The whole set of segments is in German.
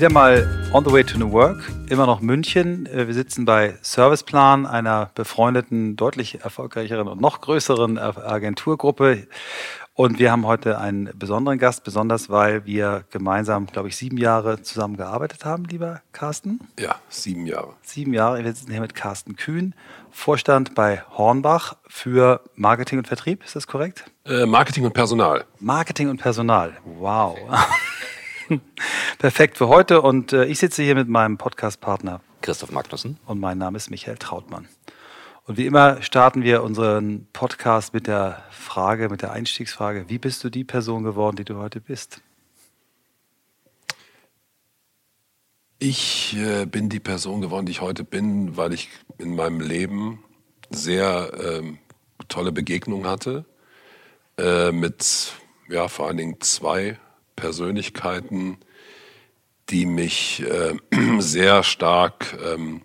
Wieder mal on the way to New Work, immer noch München. Äh, wir sitzen bei Serviceplan, einer befreundeten, deutlich erfolgreicheren und noch größeren Agenturgruppe. Und wir haben heute einen besonderen Gast, besonders weil wir gemeinsam, glaube ich, sieben Jahre zusammen gearbeitet haben, lieber Carsten. Ja, sieben Jahre. Sieben Jahre. Wir sitzen hier mit Carsten Kühn, Vorstand bei Hornbach für Marketing und Vertrieb. Ist das korrekt? Äh, Marketing und Personal. Marketing und Personal. Wow. Perfekt für heute. Und äh, ich sitze hier mit meinem Podcast-Partner Christoph Magnussen. Und mein Name ist Michael Trautmann. Und wie immer starten wir unseren Podcast mit der Frage, mit der Einstiegsfrage, wie bist du die Person geworden, die du heute bist? Ich äh, bin die Person geworden, die ich heute bin, weil ich in meinem Leben sehr ähm, tolle Begegnungen hatte äh, mit ja vor allen Dingen zwei Persönlichkeiten, die mich äh, sehr stark ähm,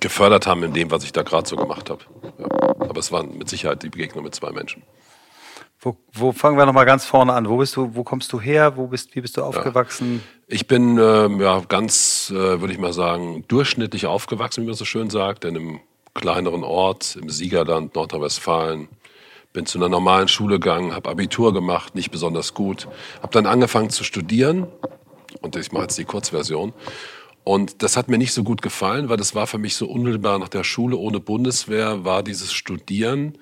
gefördert haben in dem, was ich da gerade so gemacht habe. Ja. Aber es waren mit Sicherheit die Begegnungen mit zwei Menschen. Wo, wo fangen wir nochmal ganz vorne an? Wo bist du, wo kommst du her? Wo bist, wie bist du aufgewachsen? Ja. Ich bin ähm, ja ganz, äh, würde ich mal sagen, durchschnittlich aufgewachsen, wie man so schön sagt, in einem kleineren Ort im Siegerland Nordrhein-Westfalen. Bin zu einer normalen Schule gegangen, habe Abitur gemacht, nicht besonders gut. Habe dann angefangen zu studieren und ich mache jetzt die Kurzversion und das hat mir nicht so gut gefallen, weil das war für mich so unmittelbar nach der Schule ohne Bundeswehr, war dieses Studieren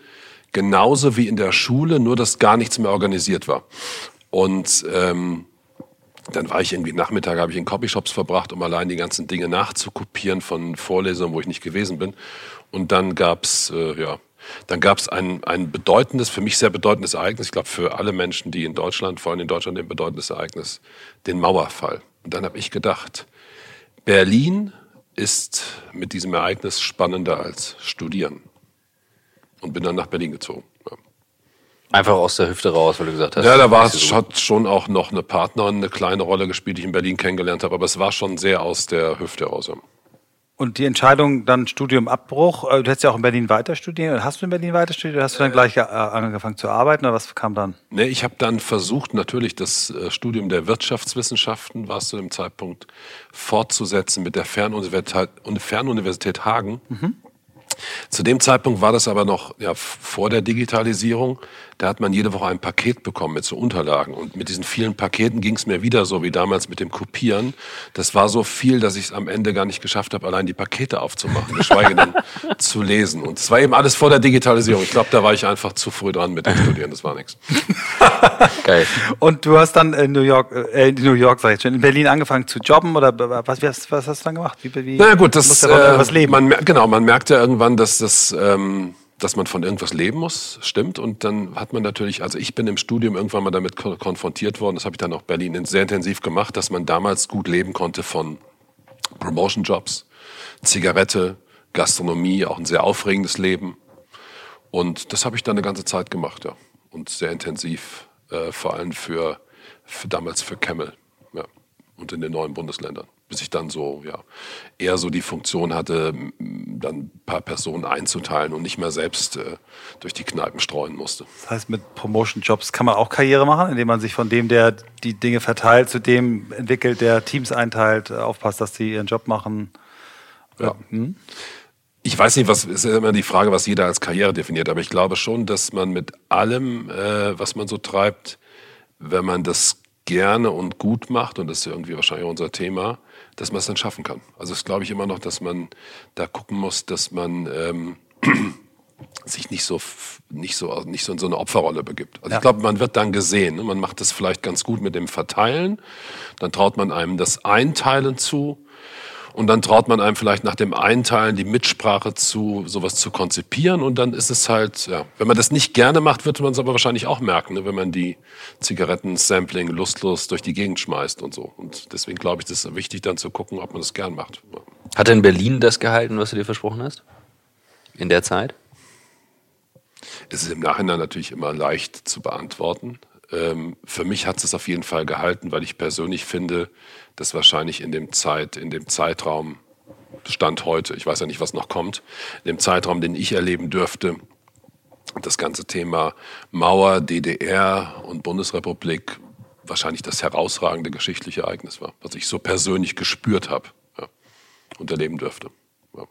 genauso wie in der Schule, nur dass gar nichts mehr organisiert war. Und ähm, dann war ich irgendwie Nachmittag, habe ich in Copyshops verbracht, um allein die ganzen Dinge nachzukopieren von Vorlesungen, wo ich nicht gewesen bin. Und dann gab's äh, ja, dann gab's ein, ein bedeutendes, für mich sehr bedeutendes Ereignis, ich glaube für alle Menschen, die in Deutschland, vor allem in Deutschland ein bedeutendes Ereignis, den Mauerfall. Und dann habe ich gedacht, Berlin ist mit diesem Ereignis spannender als Studieren. Und bin dann nach Berlin gezogen. Ja. Einfach aus der Hüfte raus, weil du gesagt hast. Ja, da war es, hat schon auch noch eine Partnerin eine kleine Rolle gespielt, die ich in Berlin kennengelernt habe, aber es war schon sehr aus der Hüfte raus. Und die Entscheidung, dann Studiumabbruch, äh, du hättest ja auch in Berlin weiter studieren. Hast du in Berlin weiter studiert oder hast du dann gleich äh, angefangen zu arbeiten oder was kam dann? Nee, ich habe dann versucht, natürlich das äh, Studium der Wirtschaftswissenschaften, war es zu dem Zeitpunkt, fortzusetzen mit der Fernuniversität, Fernuniversität Hagen. Mhm. Zu dem Zeitpunkt war das aber noch ja, vor der Digitalisierung. Da hat man jede Woche ein Paket bekommen mit so Unterlagen. Und mit diesen vielen Paketen ging es mir wieder so wie damals mit dem Kopieren. Das war so viel, dass ich es am Ende gar nicht geschafft habe, allein die Pakete aufzumachen, geschweige denn zu lesen. Und es war eben alles vor der Digitalisierung. Ich glaube, da war ich einfach zu früh dran mit dem Studieren. Das war nichts. Geil. Und du hast dann in New York, äh, in New York, sag ich schon, in Berlin angefangen zu jobben oder was, was, was hast du dann gemacht? Wie, wie Na gut, das, äh, was leben? Man, genau, man merkt ja irgendwann, dass das, ähm, dass man von irgendwas leben muss, stimmt. Und dann hat man natürlich, also ich bin im Studium irgendwann mal damit konfrontiert worden, das habe ich dann auch Berlin sehr intensiv gemacht, dass man damals gut leben konnte von Promotion-Jobs, Zigarette, Gastronomie, auch ein sehr aufregendes Leben. Und das habe ich dann eine ganze Zeit gemacht, ja. Und sehr intensiv, äh, vor allem für, für damals für Camel, ja. Und in den neuen Bundesländern bis ich dann so, ja, eher so die Funktion hatte, dann ein paar Personen einzuteilen und nicht mehr selbst äh, durch die Kneipen streuen musste. Das heißt, mit Promotion-Jobs kann man auch Karriere machen, indem man sich von dem, der die Dinge verteilt, zu dem entwickelt, der Teams einteilt, äh, aufpasst, dass sie ihren Job machen. Ja. Hm? Ich weiß nicht, was ist immer die Frage, was jeder als Karriere definiert, aber ich glaube schon, dass man mit allem, äh, was man so treibt, wenn man das gerne und gut macht, und das ist irgendwie wahrscheinlich unser Thema, dass man es dann schaffen kann. Also das glaube ich immer noch, dass man da gucken muss, dass man ähm, sich nicht so nicht so nicht so in so eine Opferrolle begibt. Also ja. ich glaube, man wird dann gesehen. Ne? Man macht das vielleicht ganz gut mit dem Verteilen, dann traut man einem das Einteilen zu und dann traut man einem vielleicht nach dem Einteilen die Mitsprache zu, sowas zu konzipieren. Und dann ist es halt, ja, wenn man das nicht gerne macht, wird man es aber wahrscheinlich auch merken, ne, wenn man die Zigaretten-Sampling lustlos durch die Gegend schmeißt und so. Und deswegen glaube ich, das ist wichtig, dann zu gucken, ob man das gern macht. Hat denn Berlin das gehalten, was du dir versprochen hast? In der Zeit? Es ist im Nachhinein natürlich immer leicht zu beantworten. Ähm, für mich hat es auf jeden Fall gehalten, weil ich persönlich finde, dass wahrscheinlich in dem Zeit, in dem Zeitraum, Stand heute, ich weiß ja nicht, was noch kommt, in dem Zeitraum, den ich erleben dürfte, das ganze Thema Mauer, DDR und Bundesrepublik wahrscheinlich das herausragende geschichtliche Ereignis war, was ich so persönlich gespürt habe ja, und erleben dürfte. Ja.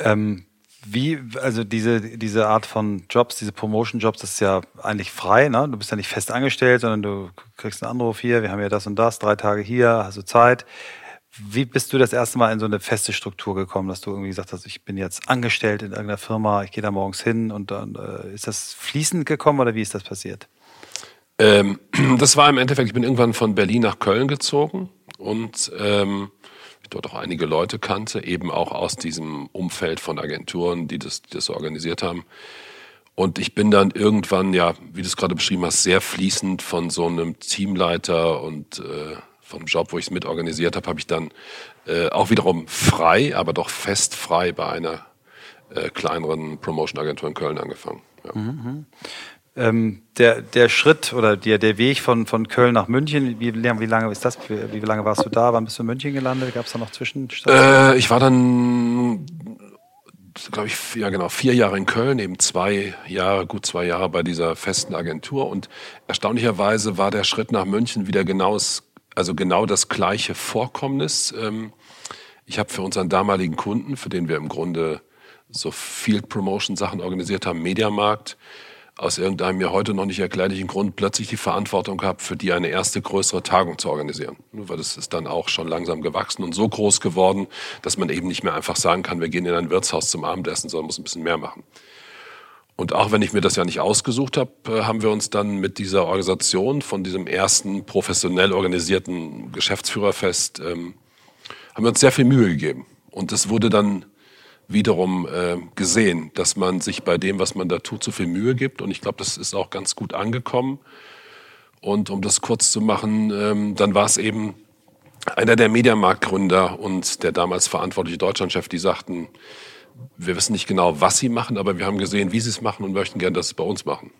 Ähm, wie, also diese, diese Art von Jobs, diese Promotion-Jobs, das ist ja eigentlich frei, ne? Du bist ja nicht fest angestellt, sondern du kriegst einen Anruf hier, wir haben ja das und das, drei Tage hier, hast du Zeit. Wie bist du das erste Mal in so eine feste Struktur gekommen, dass du irgendwie gesagt hast, ich bin jetzt angestellt in irgendeiner Firma, ich gehe da morgens hin und dann äh, ist das fließend gekommen oder wie ist das passiert? Ähm, das war im Endeffekt, ich bin irgendwann von Berlin nach Köln gezogen und ähm, dort auch einige Leute kannte, eben auch aus diesem Umfeld von Agenturen, die das, die das organisiert haben. Und ich bin dann irgendwann, ja, wie du es gerade beschrieben hast, sehr fließend von so einem Teamleiter und äh, vom Job, wo ich es mit organisiert habe, habe ich dann äh, auch wiederum frei, aber doch fest frei bei einer äh, kleineren Promotion-Agentur in Köln angefangen. Ja. Mhm. Ähm, der, der Schritt oder der, der Weg von, von Köln nach München, wie, wie lange ist das? Wie, wie lange warst du da? Wann bist du in München gelandet? Gab es da noch Zwischenstationen? Äh, ich war dann, glaube ich, ja genau, vier Jahre in Köln, eben zwei Jahre, gut zwei Jahre bei dieser festen Agentur. Und erstaunlicherweise war der Schritt nach München wieder genau, also genau das gleiche Vorkommnis. Ähm, ich habe für unseren damaligen Kunden, für den wir im Grunde so Field Promotion Sachen organisiert haben, Mediamarkt, aus irgendeinem mir heute noch nicht erklärlichen Grund plötzlich die Verantwortung gehabt, für die eine erste größere Tagung zu organisieren. Weil das ist dann auch schon langsam gewachsen und so groß geworden, dass man eben nicht mehr einfach sagen kann, wir gehen in ein Wirtshaus zum Abendessen, sondern muss ein bisschen mehr machen. Und auch wenn ich mir das ja nicht ausgesucht habe, äh, haben wir uns dann mit dieser Organisation von diesem ersten professionell organisierten Geschäftsführerfest, ähm, haben wir uns sehr viel Mühe gegeben. Und es wurde dann wiederum äh, gesehen, dass man sich bei dem, was man da tut, so viel Mühe gibt. Und ich glaube, das ist auch ganz gut angekommen. Und um das kurz zu machen, ähm, dann war es eben einer der Mediamarktgründer und der damals verantwortliche Deutschlandchef, die sagten, wir wissen nicht genau, was sie machen, aber wir haben gesehen, wie sie es machen und möchten gerne, dass sie es bei uns machen.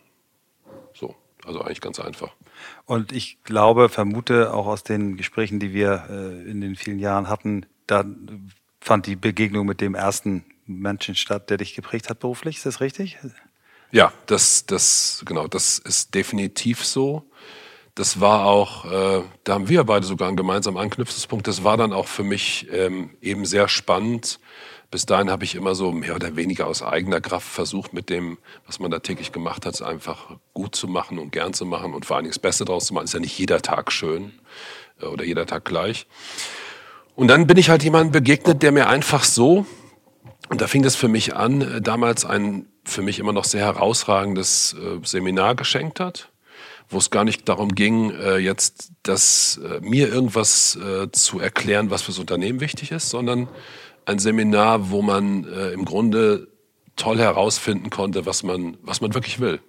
So, also eigentlich ganz einfach. Und ich glaube, vermute auch aus den Gesprächen, die wir äh, in den vielen Jahren hatten, da fand die Begegnung mit dem ersten Menschen statt, der dich geprägt hat beruflich. Ist das richtig? Ja, das, das, genau, das ist definitiv so. Das war auch, äh, da haben wir beide sogar einen gemeinsamen Anknüpfungspunkt. Das war dann auch für mich ähm, eben sehr spannend. Bis dahin habe ich immer so mehr oder weniger aus eigener Kraft versucht, mit dem, was man da täglich gemacht hat, einfach gut zu machen und gern zu machen und vor allen Dingen das Beste draus zu machen. Ist ja nicht jeder Tag schön äh, oder jeder Tag gleich. Und dann bin ich halt jemandem begegnet, der mir einfach so, und da fing das für mich an, äh, damals ein für mich immer noch sehr herausragendes äh, Seminar geschenkt hat, wo es gar nicht darum ging, äh, jetzt das, mir irgendwas zu erklären, was fürs Unternehmen wichtig ist, sondern ein Seminar, wo man im Grunde toll herausfinden konnte, was man, was man wirklich will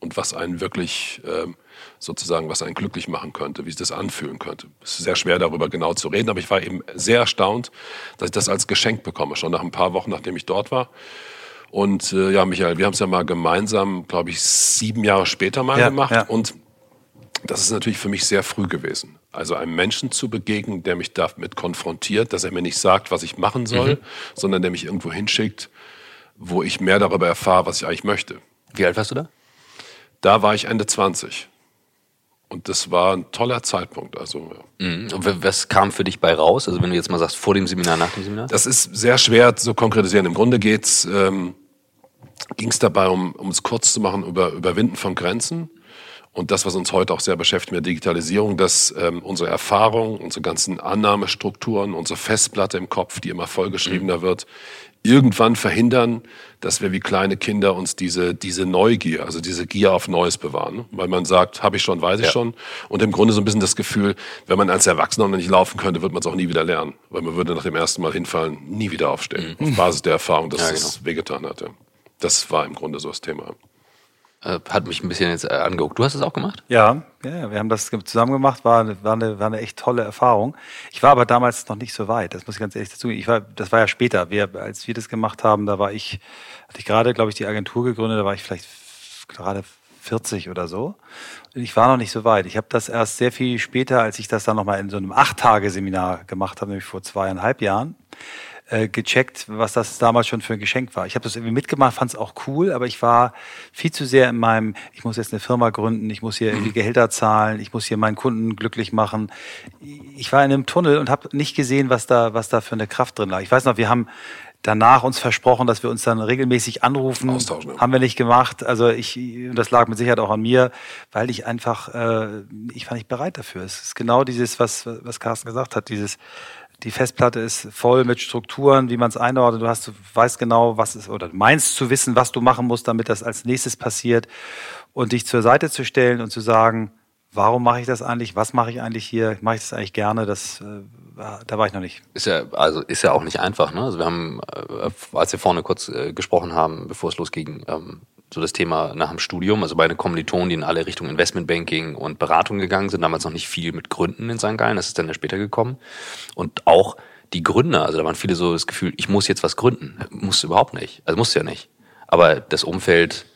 und was einen wirklich ähm, sozusagen, was einen glücklich machen könnte, wie sich das anfühlen könnte. Es ist sehr schwer darüber genau zu reden, aber ich war eben sehr erstaunt, dass ich das als Geschenk bekomme, schon nach ein paar Wochen, nachdem ich dort war. Und äh, ja, Michael, wir haben es ja mal gemeinsam, glaube ich, sieben Jahre später mal ja, gemacht. Ja. Und das ist natürlich für mich sehr früh gewesen. Also einem Menschen zu begegnen, der mich damit konfrontiert, dass er mir nicht sagt, was ich machen soll, mhm. sondern der mich irgendwo hinsschickt, wo ich mehr darüber erfahre, was ich eigentlich möchte. Wie alt warst du da? Da war ich Ende 20. Und das war ein toller Zeitpunkt. Also, mhm. Und was kam für dich bei raus? Also wenn du jetzt mal sagst, vor dem Seminar, nach dem Seminar? Das ist sehr schwer zu konkretisieren. Im Grunde geht's, ähm, ging es dabei, um, um es kurz zu machen, über Überwinden von Grenzen. Und das, was uns heute auch sehr beschäftigt mit der Digitalisierung, dass ähm, unsere Erfahrung, unsere ganzen Annahmestrukturen, unsere Festplatte im Kopf, die immer vollgeschriebener mhm. wird, irgendwann verhindern, dass wir wie kleine Kinder uns diese, diese Neugier, also diese Gier auf Neues bewahren. Weil man sagt, habe ich schon, weiß ich ja. schon. Und im Grunde so ein bisschen das Gefühl, wenn man als Erwachsener noch nicht laufen könnte, wird man es auch nie wieder lernen. Weil man würde nach dem ersten Mal hinfallen nie wieder aufstehen. Mhm. Auf Basis der Erfahrung, dass ja, genau. es wehgetan hat. Ja. Das war im Grunde so das Thema. Äh, hat mich ein bisschen jetzt äh, angeguckt. Du hast es auch gemacht? Ja, ja, wir haben das zusammen gemacht, war, war, eine, war eine echt tolle Erfahrung. Ich war aber damals noch nicht so weit, das muss ich ganz ehrlich dazu ich war, Das war ja später, wir, als wir das gemacht haben, da war ich, hatte ich gerade, glaube ich, die Agentur gegründet, da war ich vielleicht gerade 40 oder so. Ich war noch nicht so weit. Ich habe das erst sehr viel später, als ich das dann nochmal in so einem Acht-Tage-Seminar gemacht habe, nämlich vor zweieinhalb Jahren äh, gecheckt, was das damals schon für ein Geschenk war. Ich habe das irgendwie mitgemacht, fand es auch cool, aber ich war viel zu sehr in meinem, ich muss jetzt eine Firma gründen, ich muss hier irgendwie mhm. Gehälter zahlen, ich muss hier meinen Kunden glücklich machen. Ich war in einem Tunnel und habe nicht gesehen, was da, was da für eine Kraft drin lag. Ich weiß noch, wir haben danach uns versprochen, dass wir uns dann regelmäßig anrufen. Austauschen. Haben wir nicht gemacht. Also ich, das lag mit Sicherheit auch an mir, weil ich einfach, äh, ich war nicht bereit dafür. Es ist genau dieses, was, was Carsten gesagt hat, dieses, die Festplatte ist voll mit Strukturen, wie man es einordnet. Du hast, du weißt genau, was es, oder meinst zu wissen, was du machen musst, damit das als nächstes passiert. Und dich zur Seite zu stellen und zu sagen, warum mache ich das eigentlich? Was mache ich eigentlich hier? Mache ich das eigentlich gerne? Das, äh, da war ich noch nicht. Ist ja, also ist ja auch nicht einfach. Ne? Also wir haben, äh, als wir vorne kurz äh, gesprochen haben, bevor es losging, ähm, so das Thema nach dem Studium, also beide Kommilitonen, die in alle Richtungen Investmentbanking und Beratung gegangen sind, damals noch nicht viel mit Gründen in St. Gallen, das ist dann ja später gekommen. Und auch die Gründer, also da waren viele so das Gefühl, ich muss jetzt was gründen. Muss überhaupt nicht. Also muss ja nicht. Aber das Umfeld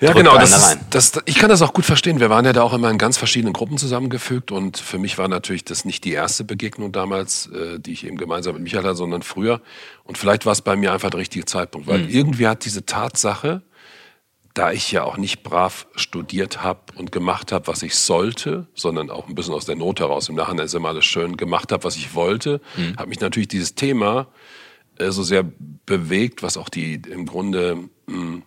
ja, genau. Das ist, das, ich kann das auch gut verstehen. Wir waren ja da auch immer in ganz verschiedenen Gruppen zusammengefügt und für mich war natürlich das nicht die erste Begegnung damals, äh, die ich eben gemeinsam mit Michael hatte, sondern früher. Und vielleicht war es bei mir einfach der richtige Zeitpunkt, weil mhm. irgendwie hat diese Tatsache, da ich ja auch nicht brav studiert habe und gemacht habe, was ich sollte, sondern auch ein bisschen aus der Not heraus, im Nachhinein ist immer alles schön, gemacht habe, was ich wollte, mhm. hat mich natürlich dieses Thema äh, so sehr bewegt, was auch die im Grunde mh, hm,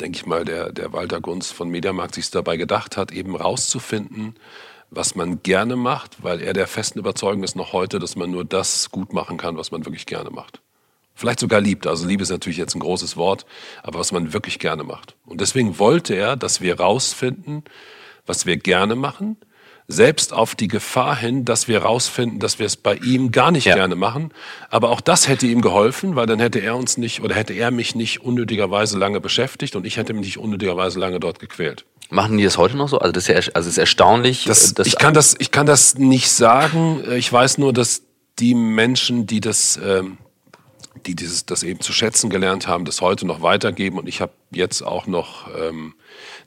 denke ich mal, der, der Walter Gunz von Mediamarkt sich dabei gedacht hat, eben rauszufinden, was man gerne macht, weil er der festen Überzeugung ist noch heute, dass man nur das gut machen kann, was man wirklich gerne macht. Vielleicht sogar liebt. Also Liebe ist natürlich jetzt ein großes Wort, aber was man wirklich gerne macht. Und deswegen wollte er, dass wir rausfinden, was wir gerne machen, selbst auf die Gefahr hin, dass wir rausfinden, dass wir es bei ihm gar nicht ja. gerne machen. Aber auch das hätte ihm geholfen, weil dann hätte er uns nicht oder hätte er mich nicht unnötigerweise lange beschäftigt und ich hätte mich nicht unnötigerweise lange dort gequält. Machen die das heute noch so? Also das ist ja, also es ist erstaunlich. Das, ich kann das, ich kann das nicht sagen. Ich weiß nur, dass die Menschen, die das, ähm, die dieses, das eben zu schätzen gelernt haben, das heute noch weitergeben. Und ich habe jetzt auch noch ähm,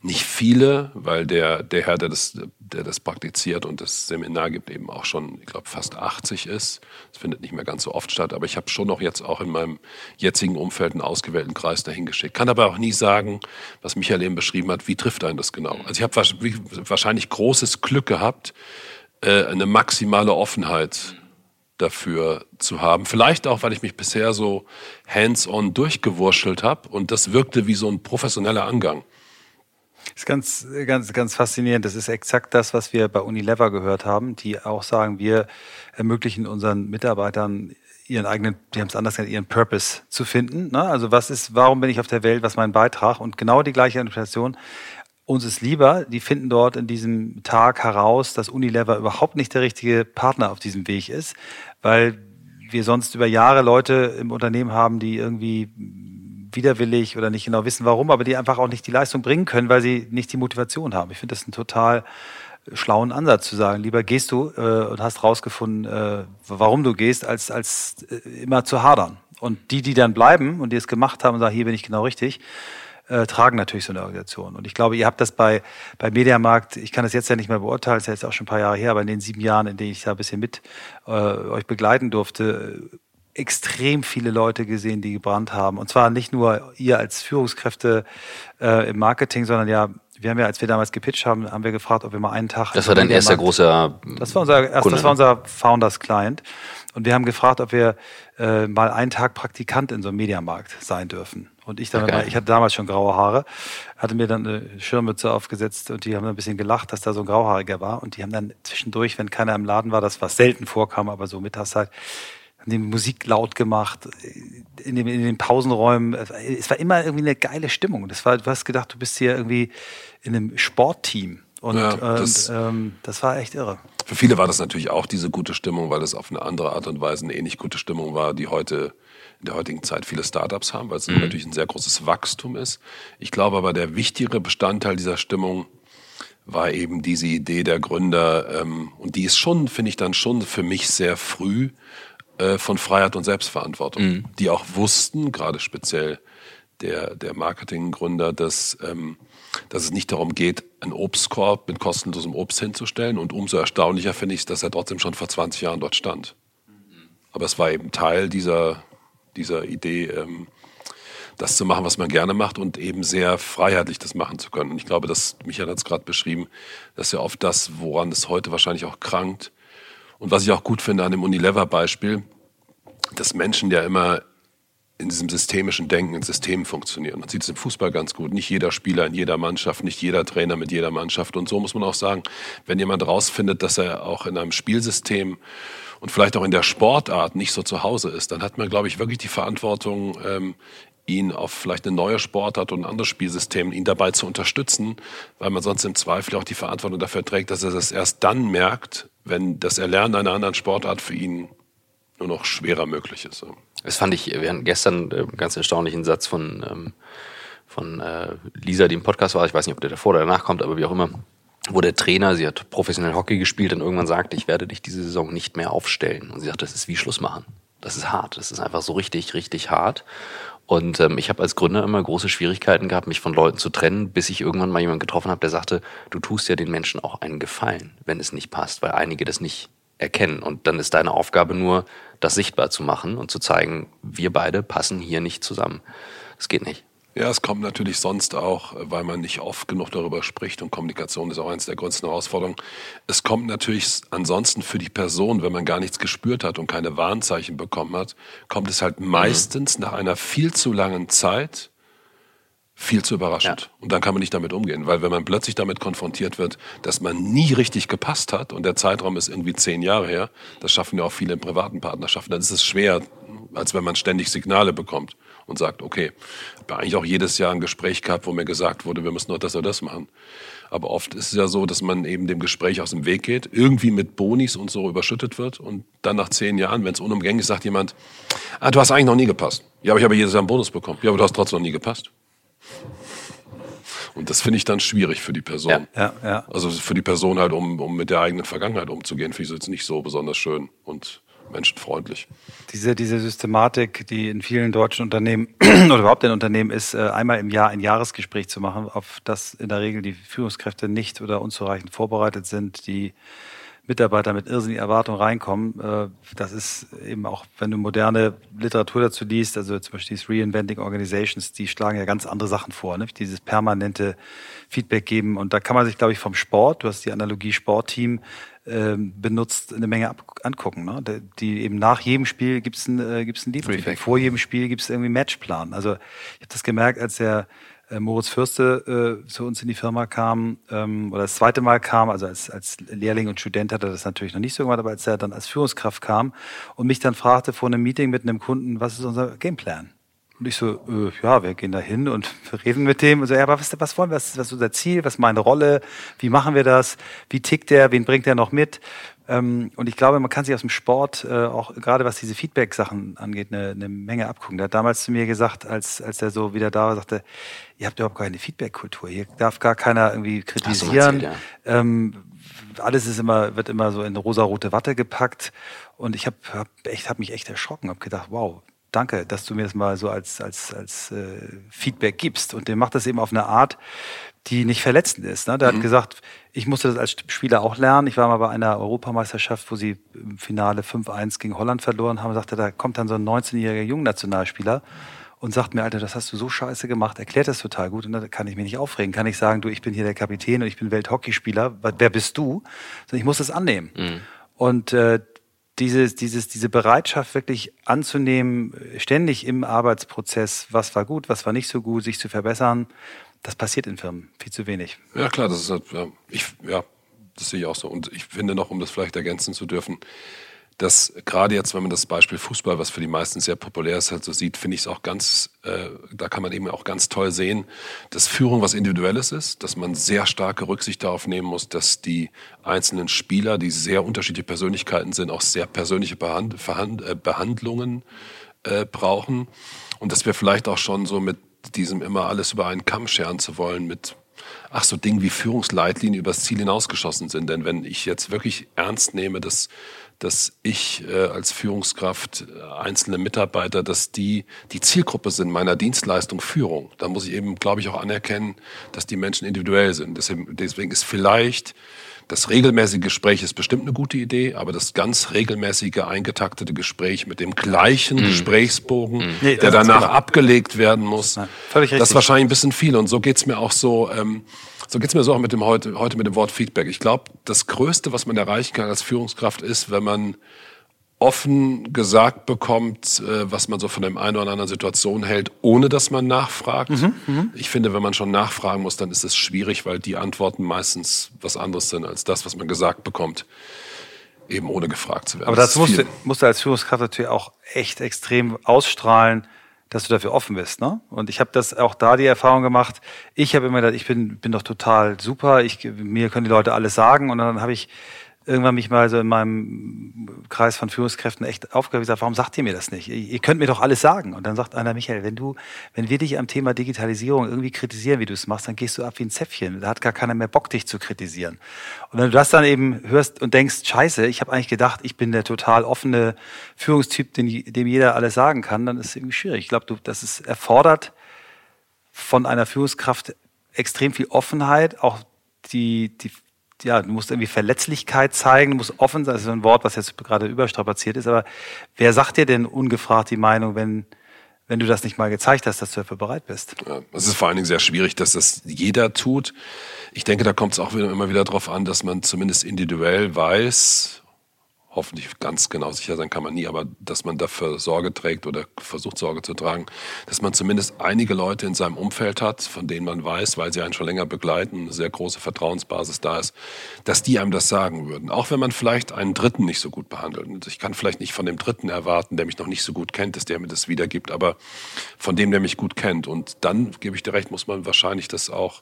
nicht viele, weil der, der Herr, der das, der das praktiziert und das Seminar gibt, eben auch schon, ich glaube, fast 80 ist. Das findet nicht mehr ganz so oft statt, aber ich habe schon noch jetzt auch in meinem jetzigen Umfeld einen ausgewählten Kreis dahin geschickt. Kann aber auch nie sagen, was Michael eben beschrieben hat, wie trifft einen das genau. Also ich habe wahrscheinlich großes Glück gehabt, äh, eine maximale Offenheit dafür zu haben. Vielleicht auch, weil ich mich bisher so hands-on durchgewurschtelt habe und das wirkte wie so ein professioneller Angang. Das ist ganz, ganz, ganz faszinierend. Das ist exakt das, was wir bei Unilever gehört haben, die auch sagen, wir ermöglichen unseren Mitarbeitern ihren eigenen, die haben es anders genannt, ihren Purpose zu finden. Ne? Also was ist, warum bin ich auf der Welt, was ist mein Beitrag? Und genau die gleiche Interpretation. Uns ist lieber, die finden dort in diesem Tag heraus, dass Unilever überhaupt nicht der richtige Partner auf diesem Weg ist, weil wir sonst über Jahre Leute im Unternehmen haben, die irgendwie widerwillig oder nicht genau wissen, warum, aber die einfach auch nicht die Leistung bringen können, weil sie nicht die Motivation haben. Ich finde das einen total schlauen Ansatz zu sagen, lieber gehst du äh, und hast rausgefunden, äh, warum du gehst, als, als äh, immer zu hadern. Und die, die dann bleiben und die es gemacht haben und sagen, hier bin ich genau richtig, äh, tragen natürlich so eine Organisation. Und ich glaube, ihr habt das bei, bei Mediamarkt, ich kann das jetzt ja nicht mehr beurteilen, das ist ja jetzt auch schon ein paar Jahre her, aber in den sieben Jahren, in denen ich da ein bisschen mit äh, euch begleiten durfte, extrem viele Leute gesehen, die gebrannt haben. Und zwar nicht nur ihr als Führungskräfte äh, im Marketing, sondern ja, wir haben ja, als wir damals gepitcht haben, haben wir gefragt, ob wir mal einen Tag. Das war dein erster großer. Das war unser, erst, das war unser Founders Client. Und wir haben gefragt, ob wir äh, mal einen Tag Praktikant in so einem Mediamarkt sein dürfen. Und ich dann, okay. ich hatte damals schon graue Haare, hatte mir dann eine Schirmmütze aufgesetzt und die haben ein bisschen gelacht, dass da so ein Grauhaariger war. Und die haben dann zwischendurch, wenn keiner im Laden war, das was selten vorkam, aber so Mittagszeit, haben die Musik laut gemacht, in, dem, in den Pausenräumen. Es war immer irgendwie eine geile Stimmung. Das war, du hast gedacht, du bist hier irgendwie in einem Sportteam. Und, ja, das, und ähm, das war echt irre. Für viele war das natürlich auch diese gute Stimmung, weil es auf eine andere Art und Weise eine ähnlich gute Stimmung war, die heute in der heutigen Zeit viele Startups haben, weil es mhm. natürlich ein sehr großes Wachstum ist. Ich glaube aber, der wichtigere Bestandteil dieser Stimmung war eben diese Idee der Gründer, ähm, und die ist schon, finde ich dann schon für mich sehr früh äh, von Freiheit und Selbstverantwortung, mhm. die auch wussten, gerade speziell der, der Marketinggründer, dass, ähm, dass es nicht darum geht, einen Obstkorb mit kostenlosem Obst hinzustellen. Und umso erstaunlicher finde ich es, dass er trotzdem schon vor 20 Jahren dort stand. Aber es war eben Teil dieser, dieser Idee, ähm, das zu machen, was man gerne macht und eben sehr freiheitlich das machen zu können. Und ich glaube, dass Michael hat es gerade beschrieben, dass ja oft das, woran es heute wahrscheinlich auch krankt. Und was ich auch gut finde an dem Unilever-Beispiel, dass Menschen ja immer in diesem systemischen Denken, in Systemen funktionieren. Man sieht es im Fußball ganz gut. Nicht jeder Spieler in jeder Mannschaft, nicht jeder Trainer mit jeder Mannschaft. Und so muss man auch sagen, wenn jemand rausfindet, dass er auch in einem Spielsystem und vielleicht auch in der Sportart nicht so zu Hause ist, dann hat man, glaube ich, wirklich die Verantwortung, ähm, ihn auf vielleicht eine neue Sportart und ein anderes Spielsystem, ihn dabei zu unterstützen, weil man sonst im Zweifel auch die Verantwortung dafür trägt, dass er das erst dann merkt, wenn das Erlernen einer anderen Sportart für ihn nur noch schwerer möglich ist. Das fand ich, wir hatten gestern einen äh, ganz erstaunlichen Satz von, ähm, von äh, Lisa, die im Podcast war, ich weiß nicht, ob der davor oder danach kommt, aber wie auch immer, wo der Trainer, sie hat professionell Hockey gespielt und irgendwann sagte, ich werde dich diese Saison nicht mehr aufstellen. Und sie sagt, das ist wie Schluss machen. Das ist hart. Das ist einfach so richtig, richtig hart. Und ähm, ich habe als Gründer immer große Schwierigkeiten gehabt, mich von Leuten zu trennen, bis ich irgendwann mal jemanden getroffen habe, der sagte, du tust ja den Menschen auch einen Gefallen, wenn es nicht passt, weil einige das nicht erkennen. Und dann ist deine Aufgabe nur, das sichtbar zu machen und zu zeigen, wir beide passen hier nicht zusammen. Es geht nicht. Ja, es kommt natürlich sonst auch, weil man nicht oft genug darüber spricht und Kommunikation ist auch eines der größten Herausforderungen. Es kommt natürlich ansonsten für die Person, wenn man gar nichts gespürt hat und keine Warnzeichen bekommen hat, kommt es halt mhm. meistens nach einer viel zu langen Zeit viel zu überraschend. Ja. Und dann kann man nicht damit umgehen, weil wenn man plötzlich damit konfrontiert wird, dass man nie richtig gepasst hat und der Zeitraum ist irgendwie zehn Jahre her, das schaffen ja auch viele in privaten Partnerschaften, dann ist es schwer, als wenn man ständig Signale bekommt und sagt, okay, ich habe eigentlich auch jedes Jahr ein Gespräch gehabt, wo mir gesagt wurde, wir müssen noch das oder das machen. Aber oft ist es ja so, dass man eben dem Gespräch aus dem Weg geht, irgendwie mit Bonis und so überschüttet wird und dann nach zehn Jahren, wenn es unumgänglich ist, sagt jemand, ah, du hast eigentlich noch nie gepasst. Ja, aber ich habe jedes Jahr einen Bonus bekommen. Ja, aber du hast trotzdem noch nie gepasst. Und das finde ich dann schwierig für die Person. Ja, ja, ja. Also für die Person halt, um, um mit der eigenen Vergangenheit umzugehen, finde ich es jetzt nicht so besonders schön. Und menschenfreundlich. Diese, diese Systematik, die in vielen deutschen Unternehmen oder überhaupt in Unternehmen ist, äh, einmal im Jahr ein Jahresgespräch zu machen, auf das in der Regel die Führungskräfte nicht oder unzureichend vorbereitet sind, die Mitarbeiter mit irrsinnigen Erwartungen reinkommen. Äh, das ist eben auch, wenn du moderne Literatur dazu liest, also zum Beispiel dieses Reinventing Organizations, die schlagen ja ganz andere Sachen vor, ne? dieses permanente Feedback geben. Und da kann man sich, glaube ich, vom Sport, du hast die Analogie Sportteam, ähm, benutzt, eine Menge ab angucken. Ne? Die eben nach jedem Spiel gibt's ein, äh, gibt's ein Debriefing. Vor jedem Spiel gibt's irgendwie Matchplan. Also ich habe das gemerkt, als der äh, Moritz Fürste äh, zu uns in die Firma kam ähm, oder das zweite Mal kam, also als, als Lehrling und Student hat er das natürlich noch nicht so gemacht, aber als er dann als Führungskraft kam und mich dann fragte vor einem Meeting mit einem Kunden, was ist unser Gameplan? Und ich so, äh, ja, wir gehen da hin und reden mit dem. Und so, ja, aber was, was wollen wir? Was, was ist unser Ziel? Was ist meine Rolle? Wie machen wir das? Wie tickt der? Wen bringt er noch mit? Ähm, und ich glaube, man kann sich aus dem Sport, äh, auch gerade was diese Feedback-Sachen angeht, eine, eine Menge abgucken. Der hat damals zu mir gesagt, als, als er so wieder da war, sagte, ihr habt überhaupt keine Feedback-Kultur. Hier darf gar keiner irgendwie kritisieren. Ja. ähm, alles ist immer, wird immer so in rosa-rote Watte gepackt. Und ich habe hab echt, hab mich echt erschrocken, habe gedacht, wow, danke, dass du mir das mal so als, als, als äh, Feedback gibst. Und der macht das eben auf eine Art, die nicht verletzend ist. Ne? Der mhm. hat gesagt, ich musste das als Spieler auch lernen. Ich war mal bei einer Europameisterschaft, wo sie im Finale 5-1 gegen Holland verloren haben. Sagte, da kommt dann so ein 19-jähriger Jungnationalspieler und sagt mir, Alter, das hast du so scheiße gemacht, erklärt das total gut und da kann ich mich nicht aufregen. Kann ich sagen, du, ich bin hier der Kapitän und ich bin Welthockeyspieler, wer bist du? Sondern ich muss das annehmen. Mhm. Und äh, dieses, dieses, diese Bereitschaft wirklich anzunehmen, ständig im Arbeitsprozess, was war gut, was war nicht so gut, sich zu verbessern, das passiert in Firmen viel zu wenig. Ja, klar, das ist halt, ja, ich, ja, das sehe ich auch so. Und ich finde noch, um das vielleicht ergänzen zu dürfen, dass gerade jetzt, wenn man das Beispiel Fußball, was für die meisten sehr populär ist, halt so sieht, finde ich es auch ganz, äh, da kann man eben auch ganz toll sehen, dass Führung was Individuelles ist, dass man sehr starke Rücksicht darauf nehmen muss, dass die einzelnen Spieler, die sehr unterschiedliche Persönlichkeiten sind, auch sehr persönliche Behand Verhand äh, Behandlungen äh, brauchen und dass wir vielleicht auch schon so mit diesem immer alles über einen Kamm scheren zu wollen, mit ach so Dingen wie Führungsleitlinien übers Ziel hinausgeschossen sind. Denn wenn ich jetzt wirklich ernst nehme, dass dass ich äh, als Führungskraft äh, einzelne Mitarbeiter, dass die die Zielgruppe sind meiner Dienstleistung Führung. Da muss ich eben, glaube ich, auch anerkennen, dass die Menschen individuell sind. Deswegen, deswegen ist vielleicht das regelmäßige Gespräch ist bestimmt eine gute Idee, aber das ganz regelmäßige, eingetaktete Gespräch mit dem gleichen mhm. Gesprächsbogen, mhm. nee, der danach abgelegt werden muss, Nein, das ist wahrscheinlich ein bisschen viel. Und so geht's mir auch so. Ähm, so geht's mir so auch mit dem heute, heute mit dem Wort Feedback. Ich glaube, das Größte, was man erreichen kann als Führungskraft, ist, wenn man offen gesagt bekommt, äh, was man so von dem einen oder anderen Situation hält, ohne dass man nachfragt. Mhm, mhm, ich finde, wenn man schon nachfragen muss, dann ist es schwierig, weil die Antworten meistens was anderes sind als das, was man gesagt bekommt, eben ohne gefragt zu werden. Aber das, das musst, du, musst du als Führungskraft natürlich auch echt extrem ausstrahlen, dass du dafür offen bist. Ne? Und ich habe das auch da die Erfahrung gemacht. Ich habe immer gedacht, ich bin, bin doch total super. Ich, mir können die Leute alles sagen. Und dann habe ich irgendwann mich mal so in meinem Kreis von Führungskräften echt aufgehört gesagt, warum sagt ihr mir das nicht? Ihr könnt mir doch alles sagen. Und dann sagt einer, Michael, wenn du, wenn wir dich am Thema Digitalisierung irgendwie kritisieren, wie du es machst, dann gehst du ab wie ein Zäpfchen. Da hat gar keiner mehr Bock, dich zu kritisieren. Und wenn du das dann eben hörst und denkst, scheiße, ich habe eigentlich gedacht, ich bin der total offene Führungstyp, dem, dem jeder alles sagen kann, dann ist es irgendwie schwierig. Ich glaube, das ist erfordert von einer Führungskraft extrem viel Offenheit, auch die, die ja, du musst irgendwie Verletzlichkeit zeigen, du musst offen sein. Das ist ein Wort, was jetzt gerade überstrapaziert ist. Aber wer sagt dir denn ungefragt die Meinung, wenn, wenn du das nicht mal gezeigt hast, dass du dafür bereit bist? Ja, es ist vor allen Dingen sehr schwierig, dass das jeder tut. Ich denke, da kommt es auch immer wieder darauf an, dass man zumindest individuell weiß, hoffentlich ganz genau sicher sein kann man nie, aber dass man dafür Sorge trägt oder versucht Sorge zu tragen, dass man zumindest einige Leute in seinem Umfeld hat, von denen man weiß, weil sie einen schon länger begleiten, eine sehr große Vertrauensbasis da ist, dass die einem das sagen würden. Auch wenn man vielleicht einen Dritten nicht so gut behandelt. Ich kann vielleicht nicht von dem Dritten erwarten, der mich noch nicht so gut kennt, dass der mir das wiedergibt, aber von dem, der mich gut kennt. Und dann, gebe ich dir recht, muss man wahrscheinlich das auch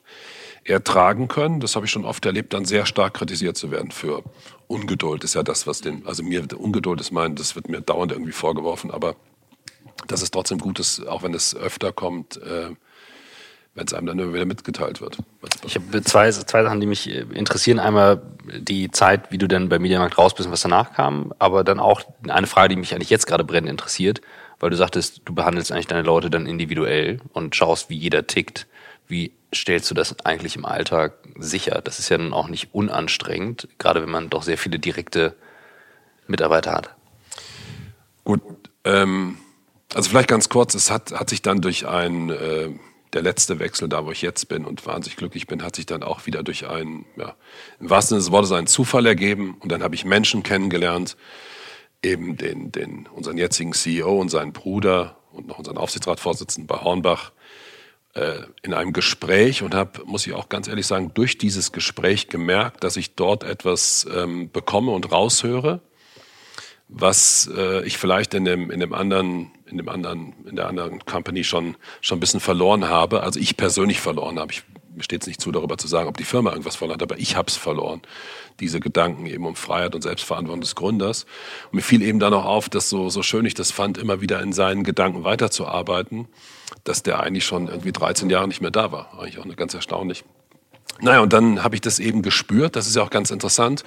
ertragen können. Das habe ich schon oft erlebt, dann sehr stark kritisiert zu werden für Ungeduld. Ist ja das, was den, also mir Ungeduld ist mein, das wird mir dauernd irgendwie vorgeworfen, aber das ist trotzdem gut ist, auch wenn es öfter kommt, äh, wenn es einem dann immer wieder mitgeteilt wird. Ich habe zwei, zwei Sachen, die mich äh, interessieren. Einmal die Zeit, wie du dann beim Mediamarkt raus bist und was danach kam, aber dann auch eine Frage, die mich eigentlich jetzt gerade brennend interessiert, weil du sagtest, du behandelst eigentlich deine Leute dann individuell und schaust, wie jeder tickt. Wie stellst du das eigentlich im Alltag sicher? Das ist ja dann auch nicht unanstrengend, gerade wenn man doch sehr viele direkte Mitarbeiter hat. Gut, ähm, also vielleicht ganz kurz, es hat, hat sich dann durch ein, äh, der letzte Wechsel, da wo ich jetzt bin und wahnsinnig glücklich bin, hat sich dann auch wieder durch einen, ja, im wahrsten Sinne des Wortes einen Zufall ergeben und dann habe ich Menschen kennengelernt, eben den, den, unseren jetzigen CEO und seinen Bruder und noch unseren Aufsichtsratsvorsitzenden bei Hornbach, in einem Gespräch und habe, muss ich auch ganz ehrlich sagen, durch dieses Gespräch gemerkt, dass ich dort etwas ähm, bekomme und raushöre, was äh, ich vielleicht in dem, in dem anderen, in dem anderen, in der anderen Company schon, schon ein bisschen verloren habe. Also ich persönlich verloren habe. Ich, mir steht es nicht zu, darüber zu sagen, ob die Firma irgendwas verloren hat, aber ich habe es verloren. Diese Gedanken eben um Freiheit und Selbstverantwortung des Gründers. Und mir fiel eben dann auch auf, dass so, so schön ich das fand, immer wieder in seinen Gedanken weiterzuarbeiten dass der eigentlich schon irgendwie 13 Jahre nicht mehr da war. Eigentlich auch ganz erstaunlich. Naja, und dann habe ich das eben gespürt, das ist ja auch ganz interessant.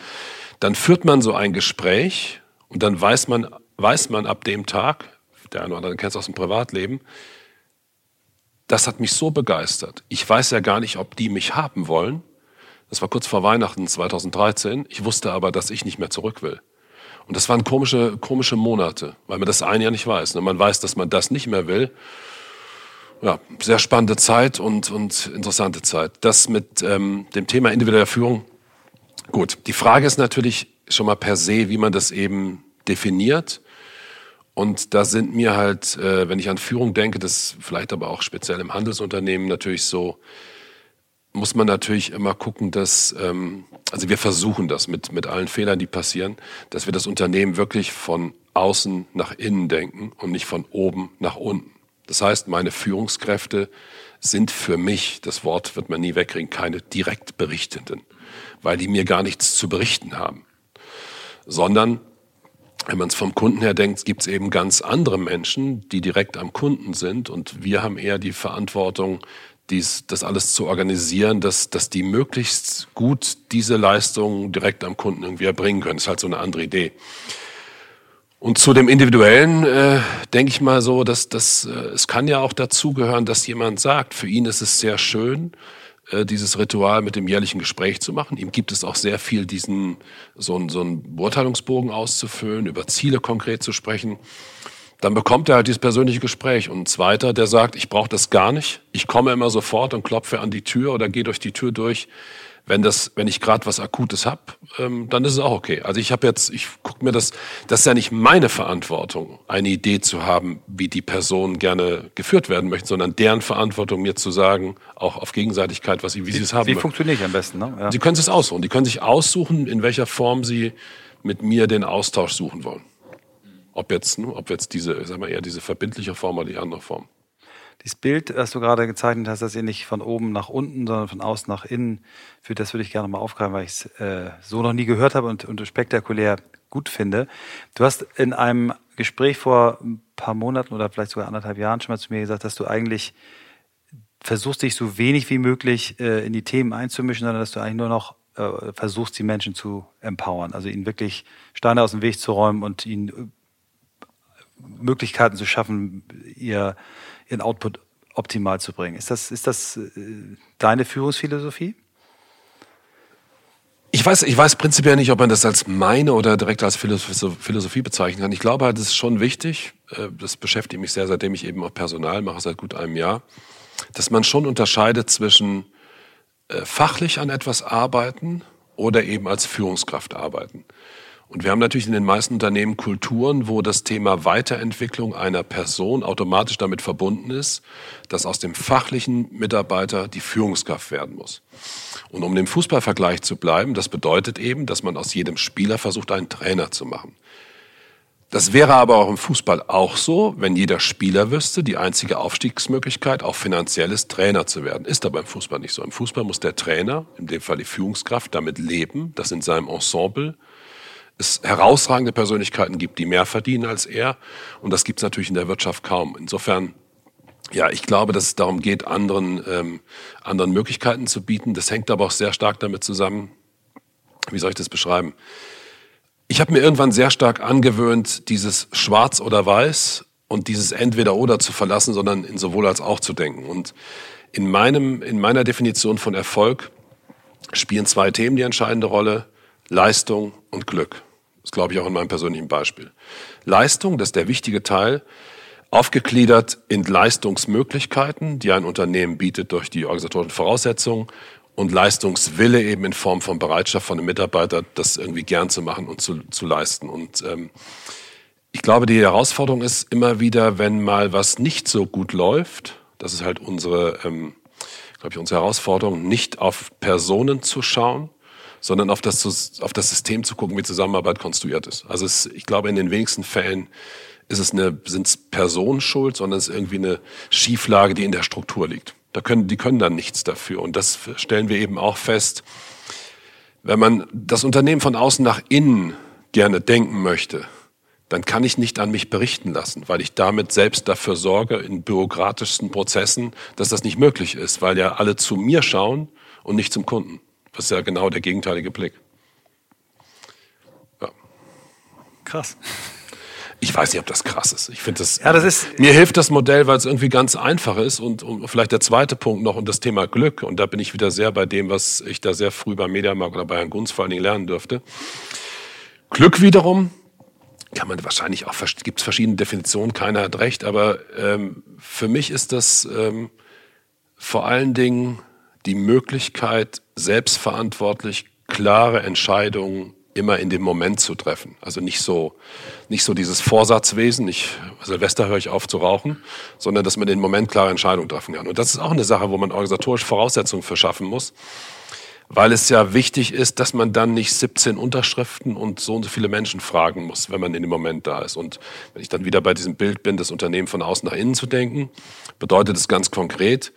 Dann führt man so ein Gespräch und dann weiß man, weiß man ab dem Tag, der eine oder andere kennt es aus dem Privatleben, das hat mich so begeistert. Ich weiß ja gar nicht, ob die mich haben wollen. Das war kurz vor Weihnachten 2013. Ich wusste aber, dass ich nicht mehr zurück will. Und das waren komische, komische Monate, weil man das ein Jahr nicht weiß. Man weiß, dass man das nicht mehr will ja, sehr spannende Zeit und, und interessante Zeit. Das mit ähm, dem Thema individuelle Führung. Gut, die Frage ist natürlich schon mal per se, wie man das eben definiert. Und da sind mir halt, äh, wenn ich an Führung denke, das vielleicht aber auch speziell im Handelsunternehmen natürlich so, muss man natürlich immer gucken, dass, ähm, also wir versuchen das mit, mit allen Fehlern, die passieren, dass wir das Unternehmen wirklich von außen nach innen denken und nicht von oben nach unten. Das heißt, meine Führungskräfte sind für mich, das Wort wird man nie wegkriegen, keine direkt Berichtenden, weil die mir gar nichts zu berichten haben. Sondern, wenn man es vom Kunden her denkt, gibt es eben ganz andere Menschen, die direkt am Kunden sind und wir haben eher die Verantwortung, dies, das alles zu organisieren, dass, dass die möglichst gut diese Leistung direkt am Kunden irgendwie erbringen können. Das ist halt so eine andere Idee. Und zu dem Individuellen äh, denke ich mal so, dass, dass äh, es kann ja auch dazugehören, dass jemand sagt, für ihn ist es sehr schön, dieses Ritual mit dem jährlichen Gespräch zu machen. Ihm gibt es auch sehr viel, diesen so, einen, so einen Beurteilungsbogen auszufüllen, über Ziele konkret zu sprechen dann bekommt er halt dieses persönliche Gespräch. Und ein zweiter, der sagt, ich brauche das gar nicht. Ich komme immer sofort und klopfe an die Tür oder gehe durch die Tür durch. Wenn das, wenn ich gerade was Akutes hab, ähm, dann ist es auch okay. Also ich habe jetzt, ich gucke mir das, das ist ja nicht meine Verantwortung, eine Idee zu haben, wie die Person gerne geführt werden möchte, sondern deren Verantwortung, mir zu sagen, auch auf Gegenseitigkeit, was sie, wie sie es haben. Wie funktioniert am besten? Ne? Ja. Sie können es aussuchen. Die können sich aussuchen, in welcher Form sie mit mir den Austausch suchen wollen. Ob jetzt, ne, ob jetzt diese, sag mal eher diese verbindliche Form oder die andere Form. Dieses Bild, das du gerade gezeichnet hast, dass ihr nicht von oben nach unten, sondern von außen nach innen führt, das würde ich gerne mal aufgreifen, weil ich es äh, so noch nie gehört habe und, und spektakulär gut finde. Du hast in einem Gespräch vor ein paar Monaten oder vielleicht sogar anderthalb Jahren schon mal zu mir gesagt, dass du eigentlich versuchst, dich so wenig wie möglich äh, in die Themen einzumischen, sondern dass du eigentlich nur noch äh, versuchst, die Menschen zu empowern, also ihnen wirklich Steine aus dem Weg zu räumen und ihnen Möglichkeiten zu schaffen, ihr, ihren Output optimal zu bringen. Ist das, ist das äh, deine Führungsphilosophie? Ich weiß, ich weiß prinzipiell nicht, ob man das als meine oder direkt als Philosophie bezeichnen kann. Ich glaube halt, es ist schon wichtig, äh, das beschäftigt mich sehr, seitdem ich eben auch Personal mache, seit gut einem Jahr, dass man schon unterscheidet zwischen äh, fachlich an etwas arbeiten oder eben als Führungskraft arbeiten. Und wir haben natürlich in den meisten Unternehmen Kulturen, wo das Thema Weiterentwicklung einer Person automatisch damit verbunden ist, dass aus dem fachlichen Mitarbeiter die Führungskraft werden muss. Und um dem Fußballvergleich zu bleiben, das bedeutet eben, dass man aus jedem Spieler versucht, einen Trainer zu machen. Das wäre aber auch im Fußball auch so, wenn jeder Spieler wüsste, die einzige Aufstiegsmöglichkeit auch finanziell ist, Trainer zu werden. Ist aber im Fußball nicht so. Im Fußball muss der Trainer, in dem Fall die Führungskraft, damit leben, dass in seinem Ensemble es herausragende Persönlichkeiten gibt, die mehr verdienen als er. Und das gibt es natürlich in der Wirtschaft kaum. Insofern, ja, ich glaube, dass es darum geht, anderen, ähm, anderen Möglichkeiten zu bieten. Das hängt aber auch sehr stark damit zusammen, wie soll ich das beschreiben? Ich habe mir irgendwann sehr stark angewöhnt, dieses Schwarz oder Weiß und dieses Entweder-Oder zu verlassen, sondern in sowohl als auch zu denken. Und in, meinem, in meiner Definition von Erfolg spielen zwei Themen die entscheidende Rolle. Leistung und Glück. Das glaube ich auch in meinem persönlichen Beispiel. Leistung, das ist der wichtige Teil, aufgegliedert in Leistungsmöglichkeiten, die ein Unternehmen bietet durch die organisatorischen Voraussetzungen und Leistungswille eben in Form von Bereitschaft von einem Mitarbeiter, das irgendwie gern zu machen und zu, zu leisten. Und ähm, ich glaube, die Herausforderung ist immer wieder, wenn mal was nicht so gut läuft, das ist halt unsere, ähm, glaube ich, unsere Herausforderung, nicht auf Personen zu schauen, sondern auf das, auf das System zu gucken, wie Zusammenarbeit konstruiert ist. Also es, ich glaube, in den wenigsten Fällen ist es eine, sind es Personen schuld, sondern es ist irgendwie eine Schieflage, die in der Struktur liegt. Da können, die können dann nichts dafür. Und das stellen wir eben auch fest. Wenn man das Unternehmen von außen nach innen gerne denken möchte, dann kann ich nicht an mich berichten lassen, weil ich damit selbst dafür sorge, in bürokratischsten Prozessen, dass das nicht möglich ist, weil ja alle zu mir schauen und nicht zum Kunden. Das ist ja genau der gegenteilige Blick. Ja. Krass. Ich weiß nicht, ob das krass ist. Ich finde das, ja, das ist, mir hilft das Modell, weil es irgendwie ganz einfach ist und, und vielleicht der zweite Punkt noch und das Thema Glück. Und da bin ich wieder sehr bei dem, was ich da sehr früh beim Mediamarkt oder bei Herrn Gunz vor allen Dingen lernen dürfte. Glück wiederum kann man wahrscheinlich auch, gibt es verschiedene Definitionen, keiner hat recht, aber ähm, für mich ist das ähm, vor allen Dingen die Möglichkeit, selbstverantwortlich klare Entscheidungen immer in dem Moment zu treffen. Also nicht so, nicht so dieses Vorsatzwesen, nicht Silvester höre ich auf zu rauchen, sondern dass man in dem Moment klare Entscheidungen treffen kann. Und das ist auch eine Sache, wo man organisatorisch Voraussetzungen für schaffen muss, weil es ja wichtig ist, dass man dann nicht 17 Unterschriften und so und so viele Menschen fragen muss, wenn man in dem Moment da ist. Und wenn ich dann wieder bei diesem Bild bin, das Unternehmen von außen nach innen zu denken, bedeutet es ganz konkret,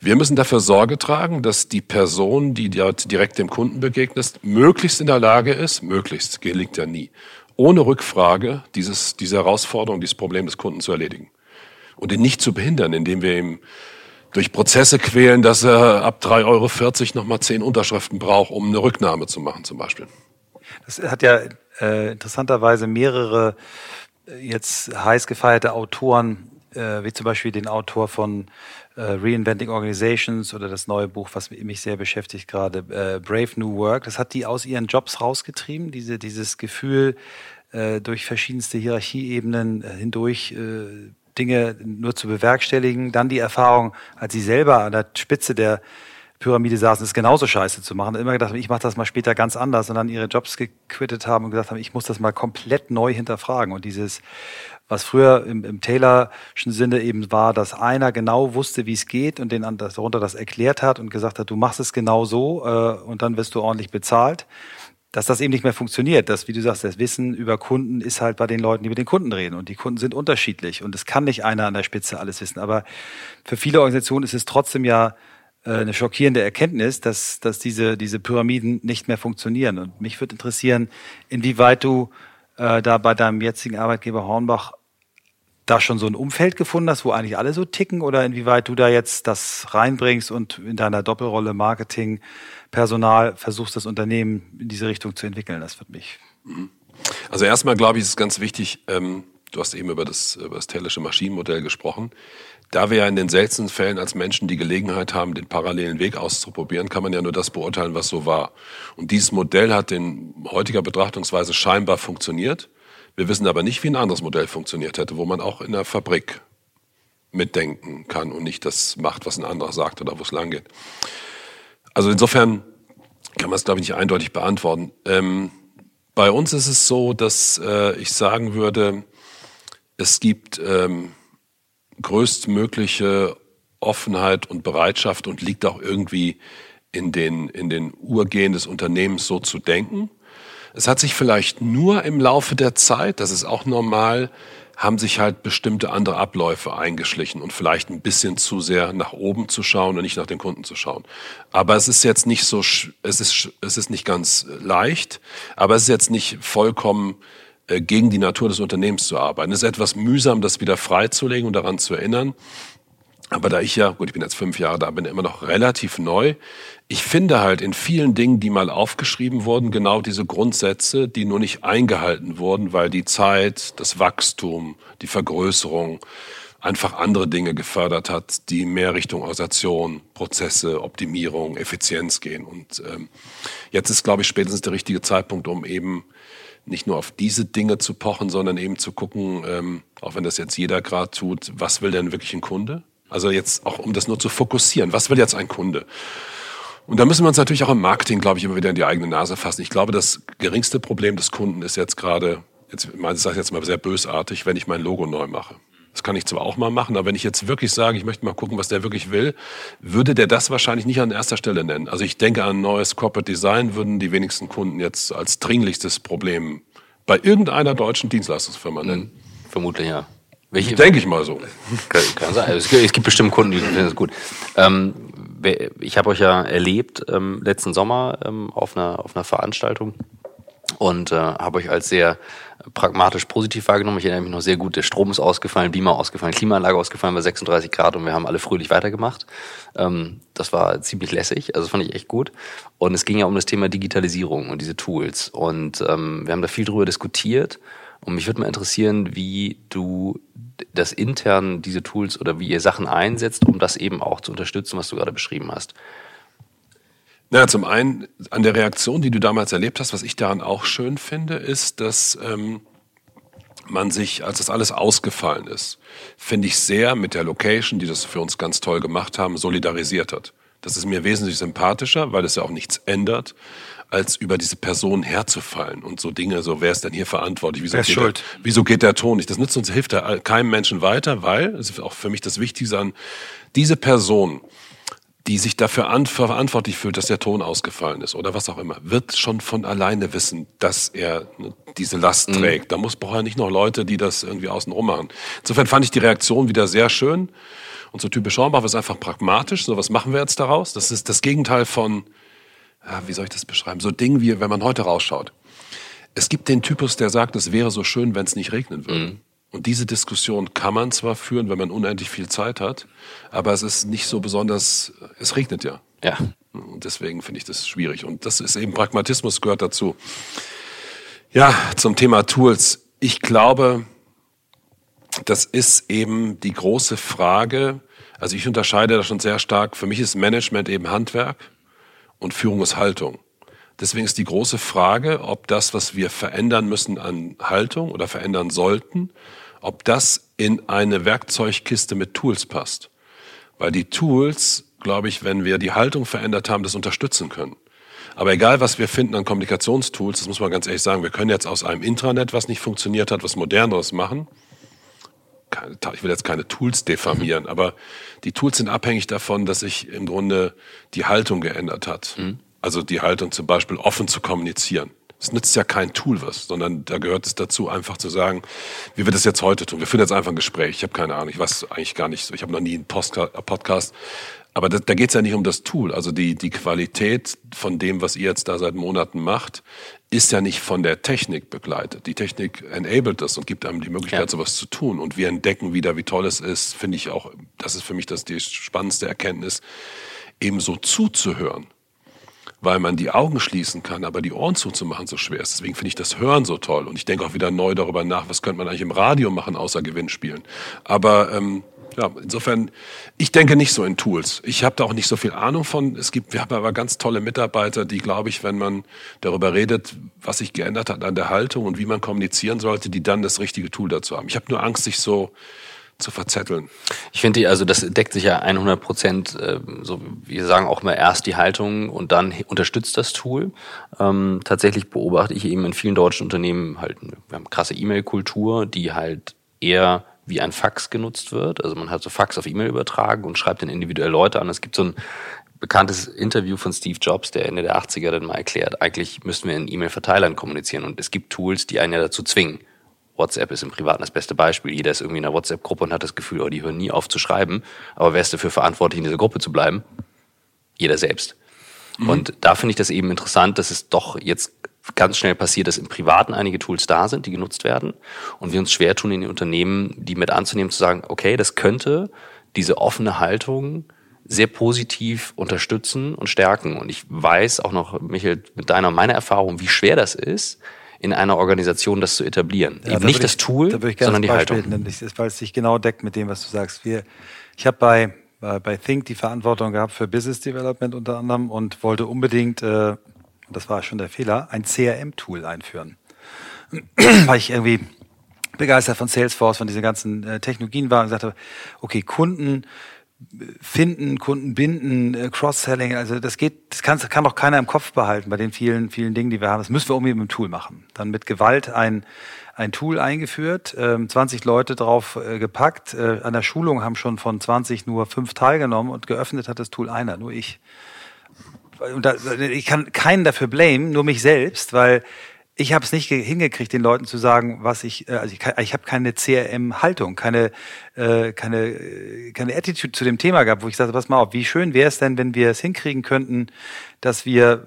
wir müssen dafür Sorge tragen, dass die Person, die dort direkt dem Kunden begegnet, möglichst in der Lage ist, möglichst, gelingt ja nie, ohne Rückfrage dieses, diese Herausforderung, dieses Problem des Kunden zu erledigen. Und ihn nicht zu behindern, indem wir ihm durch Prozesse quälen, dass er ab 3,40 Euro nochmal 10 Unterschriften braucht, um eine Rücknahme zu machen zum Beispiel. Das hat ja äh, interessanterweise mehrere äh, jetzt heiß gefeierte Autoren, äh, wie zum Beispiel den Autor von äh, Reinventing Organizations oder das neue Buch, was mich sehr beschäftigt gerade, äh, Brave New Work. Das hat die aus ihren Jobs rausgetrieben, diese, dieses Gefühl, äh, durch verschiedenste Hierarchieebenen hindurch Dinge nur zu bewerkstelligen. Dann die Erfahrung, als sie selber an der Spitze der Pyramide saßen, es genauso scheiße zu machen. Immer gedacht, ich mache das mal später ganz anders und dann ihre Jobs gequittet haben und gesagt haben, ich muss das mal komplett neu hinterfragen. Und dieses, was früher im, im Taylorschen Sinne eben war, dass einer genau wusste, wie es geht und den darunter das erklärt hat und gesagt hat, du machst es genau so äh, und dann wirst du ordentlich bezahlt dass das eben nicht mehr funktioniert. Das, wie du sagst, das Wissen über Kunden ist halt bei den Leuten, die mit den Kunden reden. Und die Kunden sind unterschiedlich. Und es kann nicht einer an der Spitze alles wissen. Aber für viele Organisationen ist es trotzdem ja äh, eine schockierende Erkenntnis, dass, dass diese, diese Pyramiden nicht mehr funktionieren. Und mich würde interessieren, inwieweit du äh, da bei deinem jetzigen Arbeitgeber Hornbach da schon so ein Umfeld gefunden hast, wo eigentlich alle so ticken oder inwieweit du da jetzt das reinbringst und in deiner Doppelrolle Marketing, Personal versuchst, das Unternehmen in diese Richtung zu entwickeln? Das wird mich. Also erstmal glaube ich, ist es ganz wichtig, ähm, du hast eben über das, über das Tellische Maschinenmodell gesprochen. Da wir ja in den seltensten Fällen als Menschen die Gelegenheit haben, den parallelen Weg auszuprobieren, kann man ja nur das beurteilen, was so war. Und dieses Modell hat in heutiger Betrachtungsweise scheinbar funktioniert. Wir wissen aber nicht, wie ein anderes Modell funktioniert hätte, wo man auch in der Fabrik mitdenken kann und nicht das macht, was ein anderer sagt oder wo es lang geht. Also insofern kann man es, glaube ich, nicht eindeutig beantworten. Ähm, bei uns ist es so, dass äh, ich sagen würde, es gibt ähm, größtmögliche Offenheit und Bereitschaft und liegt auch irgendwie in den, in den Urgehen des Unternehmens so zu denken. Es hat sich vielleicht nur im Laufe der Zeit, das ist auch normal, haben sich halt bestimmte andere Abläufe eingeschlichen und vielleicht ein bisschen zu sehr nach oben zu schauen und nicht nach den Kunden zu schauen. Aber es ist jetzt nicht so, es ist, es ist nicht ganz leicht, aber es ist jetzt nicht vollkommen äh, gegen die Natur des Unternehmens zu arbeiten. Es ist etwas mühsam, das wieder freizulegen und daran zu erinnern. Aber da ich ja, gut, ich bin jetzt fünf Jahre da, bin immer noch relativ neu. Ich finde halt in vielen Dingen, die mal aufgeschrieben wurden, genau diese Grundsätze, die nur nicht eingehalten wurden, weil die Zeit, das Wachstum, die Vergrößerung einfach andere Dinge gefördert hat, die mehr Richtung Organisation, Prozesse, Optimierung, Effizienz gehen. Und ähm, jetzt ist, glaube ich, spätestens der richtige Zeitpunkt, um eben nicht nur auf diese Dinge zu pochen, sondern eben zu gucken, ähm, auch wenn das jetzt jeder gerade tut, was will denn wirklich ein Kunde? Also jetzt auch, um das nur zu fokussieren. Was will jetzt ein Kunde? Und da müssen wir uns natürlich auch im Marketing, glaube ich, immer wieder in die eigene Nase fassen. Ich glaube, das geringste Problem des Kunden ist jetzt gerade, jetzt, ich sage jetzt mal sehr bösartig, wenn ich mein Logo neu mache. Das kann ich zwar auch mal machen, aber wenn ich jetzt wirklich sage, ich möchte mal gucken, was der wirklich will, würde der das wahrscheinlich nicht an erster Stelle nennen. Also ich denke an neues Corporate Design würden die wenigsten Kunden jetzt als dringlichstes Problem bei irgendeiner deutschen Dienstleistungsfirma nennen. Hm, vermutlich ja. Welche, Denke ich mal so. Kann, kann sein. Also es, gibt, bestimmt Kunden, die finden das gut. Ähm, ich habe euch ja erlebt ähm, letzten Sommer ähm, auf, einer, auf einer Veranstaltung und äh, habe euch als sehr pragmatisch positiv wahrgenommen. Ich erinnere mich noch sehr gut, der Strom ist ausgefallen, Beamer ausgefallen, Klimaanlage ausgefallen bei 36 Grad und wir haben alle fröhlich weitergemacht. Ähm, das war ziemlich lässig, also fand ich echt gut. Und es ging ja um das Thema Digitalisierung und diese Tools. Und ähm, wir haben da viel drüber diskutiert und mich würde mal interessieren, wie du das intern, diese Tools oder wie ihr Sachen einsetzt, um das eben auch zu unterstützen, was du gerade beschrieben hast. Na, zum einen an der Reaktion, die du damals erlebt hast, was ich daran auch schön finde, ist, dass ähm, man sich, als das alles ausgefallen ist, finde ich sehr mit der Location, die das für uns ganz toll gemacht haben, solidarisiert hat. Das ist mir wesentlich sympathischer, weil es ja auch nichts ändert als über diese Person herzufallen und so Dinge, so wer ist denn hier verantwortlich? Wieso, wer ist geht, schuld? Der, wieso geht der Ton nicht? Das nützt uns, hilft ja keinem Menschen weiter, weil, das ist auch für mich das Wichtigste an, diese Person, die sich dafür an, verantwortlich fühlt, dass der Ton ausgefallen ist oder was auch immer, wird schon von alleine wissen, dass er ne, diese Last mhm. trägt. Da muss braucht er nicht noch Leute, die das irgendwie außenrum machen. Insofern fand ich die Reaktion wieder sehr schön. Und so typisch Schaumbach ist einfach pragmatisch. So, was machen wir jetzt daraus? Das ist das Gegenteil von, ja, wie soll ich das beschreiben? So Ding wie, wenn man heute rausschaut. Es gibt den Typus, der sagt, es wäre so schön, wenn es nicht regnen würde. Mhm. Und diese Diskussion kann man zwar führen, wenn man unendlich viel Zeit hat, aber es ist nicht so besonders, es regnet ja. Ja. Und deswegen finde ich das schwierig. Und das ist eben Pragmatismus gehört dazu. Ja, zum Thema Tools. Ich glaube, das ist eben die große Frage. Also ich unterscheide da schon sehr stark. Für mich ist Management eben Handwerk und Führung ist Haltung. Deswegen ist die große Frage, ob das, was wir verändern müssen an Haltung oder verändern sollten, ob das in eine Werkzeugkiste mit Tools passt. Weil die Tools, glaube ich, wenn wir die Haltung verändert haben, das unterstützen können. Aber egal, was wir finden an Kommunikationstools, das muss man ganz ehrlich sagen, wir können jetzt aus einem Intranet, was nicht funktioniert hat, was moderneres machen. Ich will jetzt keine Tools diffamieren, aber die Tools sind abhängig davon, dass sich im Grunde die Haltung geändert hat. Mhm. Also die Haltung zum Beispiel offen zu kommunizieren. Es nützt ja kein Tool was, sondern da gehört es dazu, einfach zu sagen, wie wir das jetzt heute tun. Wir führen jetzt einfach ein Gespräch. Ich habe keine Ahnung, ich weiß eigentlich gar nicht so. Ich habe noch nie einen Podcast. Aber da, da geht es ja nicht um das Tool. Also die, die Qualität von dem, was ihr jetzt da seit Monaten macht, ist ja nicht von der Technik begleitet. Die Technik enabled das und gibt einem die Möglichkeit, ja. sowas zu tun. Und wir entdecken wieder, wie toll es ist, finde ich auch, das ist für mich das die spannendste Erkenntnis, eben so zuzuhören weil man die Augen schließen kann, aber die Ohren zuzumachen so schwer ist. Deswegen finde ich das Hören so toll. Und ich denke auch wieder neu darüber nach, was könnte man eigentlich im Radio machen, außer Gewinnspielen. Aber ähm, ja, insofern, ich denke nicht so in Tools. Ich habe da auch nicht so viel Ahnung von. Es gibt, wir haben aber ganz tolle Mitarbeiter, die, glaube ich, wenn man darüber redet, was sich geändert hat an der Haltung und wie man kommunizieren sollte, die dann das richtige Tool dazu haben. Ich habe nur Angst, sich so zu verzetteln. Ich finde, also das deckt sich ja 100 Prozent. Äh, so, wir sagen auch mal erst die Haltung und dann unterstützt das Tool. Ähm, tatsächlich beobachte ich eben in vielen deutschen Unternehmen halt, wir haben krasse E-Mail-Kultur, die halt eher wie ein Fax genutzt wird. Also man hat so Fax auf E-Mail übertragen und schreibt dann individuell Leute an. Es gibt so ein bekanntes Interview von Steve Jobs, der Ende der 80er dann mal erklärt, eigentlich müssten wir in E-Mail-Verteilern kommunizieren und es gibt Tools, die einen ja dazu zwingen. WhatsApp ist im Privaten das beste Beispiel. Jeder ist irgendwie in einer WhatsApp-Gruppe und hat das Gefühl, oh, die hören nie auf zu schreiben. Aber wer ist dafür verantwortlich, in dieser Gruppe zu bleiben? Jeder selbst. Mhm. Und da finde ich das eben interessant, dass es doch jetzt ganz schnell passiert, dass im Privaten einige Tools da sind, die genutzt werden. Und wir uns schwer tun, in den Unternehmen die mit anzunehmen, zu sagen, okay, das könnte diese offene Haltung sehr positiv unterstützen und stärken. Und ich weiß auch noch, Michael, mit deiner und meiner Erfahrung, wie schwer das ist, in einer Organisation das zu etablieren. Ja, Eben nicht ich, das Tool, sondern die Beispiel Haltung. Nennen, weil es sich genau deckt mit dem, was du sagst. Wir, ich habe bei, bei Think die Verantwortung gehabt für Business Development unter anderem und wollte unbedingt, äh, das war schon der Fehler, ein CRM-Tool einführen. weil ich irgendwie begeistert von Salesforce, von diesen ganzen äh, Technologien war und sagte, okay, Kunden finden, Kunden binden, äh, Cross-Selling, also das geht, das kann, kann doch keiner im Kopf behalten bei den vielen, vielen Dingen, die wir haben. Das müssen wir irgendwie mit dem Tool machen. Dann mit Gewalt ein, ein Tool eingeführt, äh, 20 Leute drauf äh, gepackt. Äh, an der Schulung haben schon von 20 nur fünf teilgenommen und geöffnet hat das Tool einer, nur ich. Ich kann keinen dafür blamen, nur mich selbst, weil ich habe es nicht hingekriegt, den Leuten zu sagen, was ich, äh, also ich, ich habe keine CRM-Haltung, keine, äh, keine, äh, keine Attitude zu dem Thema gehabt, wo ich sagte, pass mal auf, wie schön wäre es denn, wenn wir es hinkriegen könnten, dass wir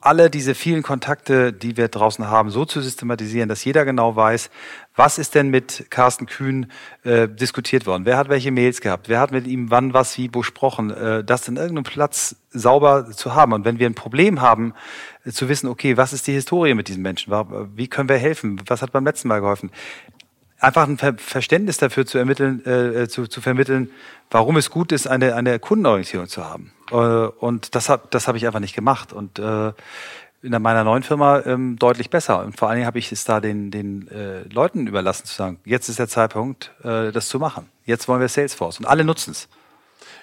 alle diese vielen Kontakte, die wir draußen haben, so zu systematisieren, dass jeder genau weiß, was ist denn mit Carsten Kühn äh, diskutiert worden? Wer hat welche Mails gehabt? Wer hat mit ihm wann was wie besprochen? Äh, das in irgendeinem Platz sauber zu haben. Und wenn wir ein Problem haben, äh, zu wissen, okay, was ist die Historie mit diesem Menschen? Wie können wir helfen? Was hat beim letzten Mal geholfen? Einfach ein Ver Verständnis dafür zu ermitteln, äh, äh, zu, zu vermitteln, warum es gut ist, eine, eine Kundenorientierung zu haben. Äh, und das habe das hab ich einfach nicht gemacht. Und äh, in meiner neuen Firma ähm, deutlich besser. Und vor allen Dingen habe ich es da den, den äh, Leuten überlassen zu sagen, jetzt ist der Zeitpunkt, äh, das zu machen. Jetzt wollen wir Salesforce. Und alle nutzen es.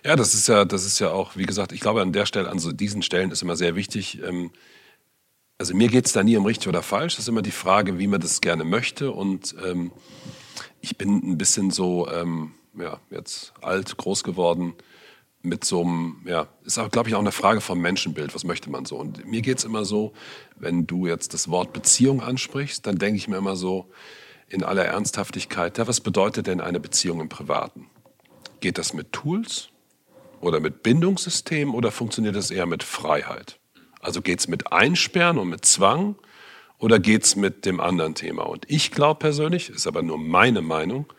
Ja, das ist ja, das ist ja auch, wie gesagt, ich glaube an der Stelle, an so diesen Stellen ist immer sehr wichtig. Ähm, also mir geht es da nie um richtig oder falsch. Das ist immer die Frage, wie man das gerne möchte. Und ähm, ich bin ein bisschen so, ähm, ja, jetzt alt, groß geworden mit so einem, ja, ist auch, glaube ich, auch eine Frage vom Menschenbild. Was möchte man so? Und mir geht es immer so, wenn du jetzt das Wort Beziehung ansprichst, dann denke ich mir immer so in aller Ernsthaftigkeit, ja, was bedeutet denn eine Beziehung im Privaten? Geht das mit Tools oder mit Bindungssystemen oder funktioniert das eher mit Freiheit? Also geht es mit Einsperren und mit Zwang oder geht's mit dem anderen Thema? Und ich glaube persönlich, ist aber nur meine Meinung,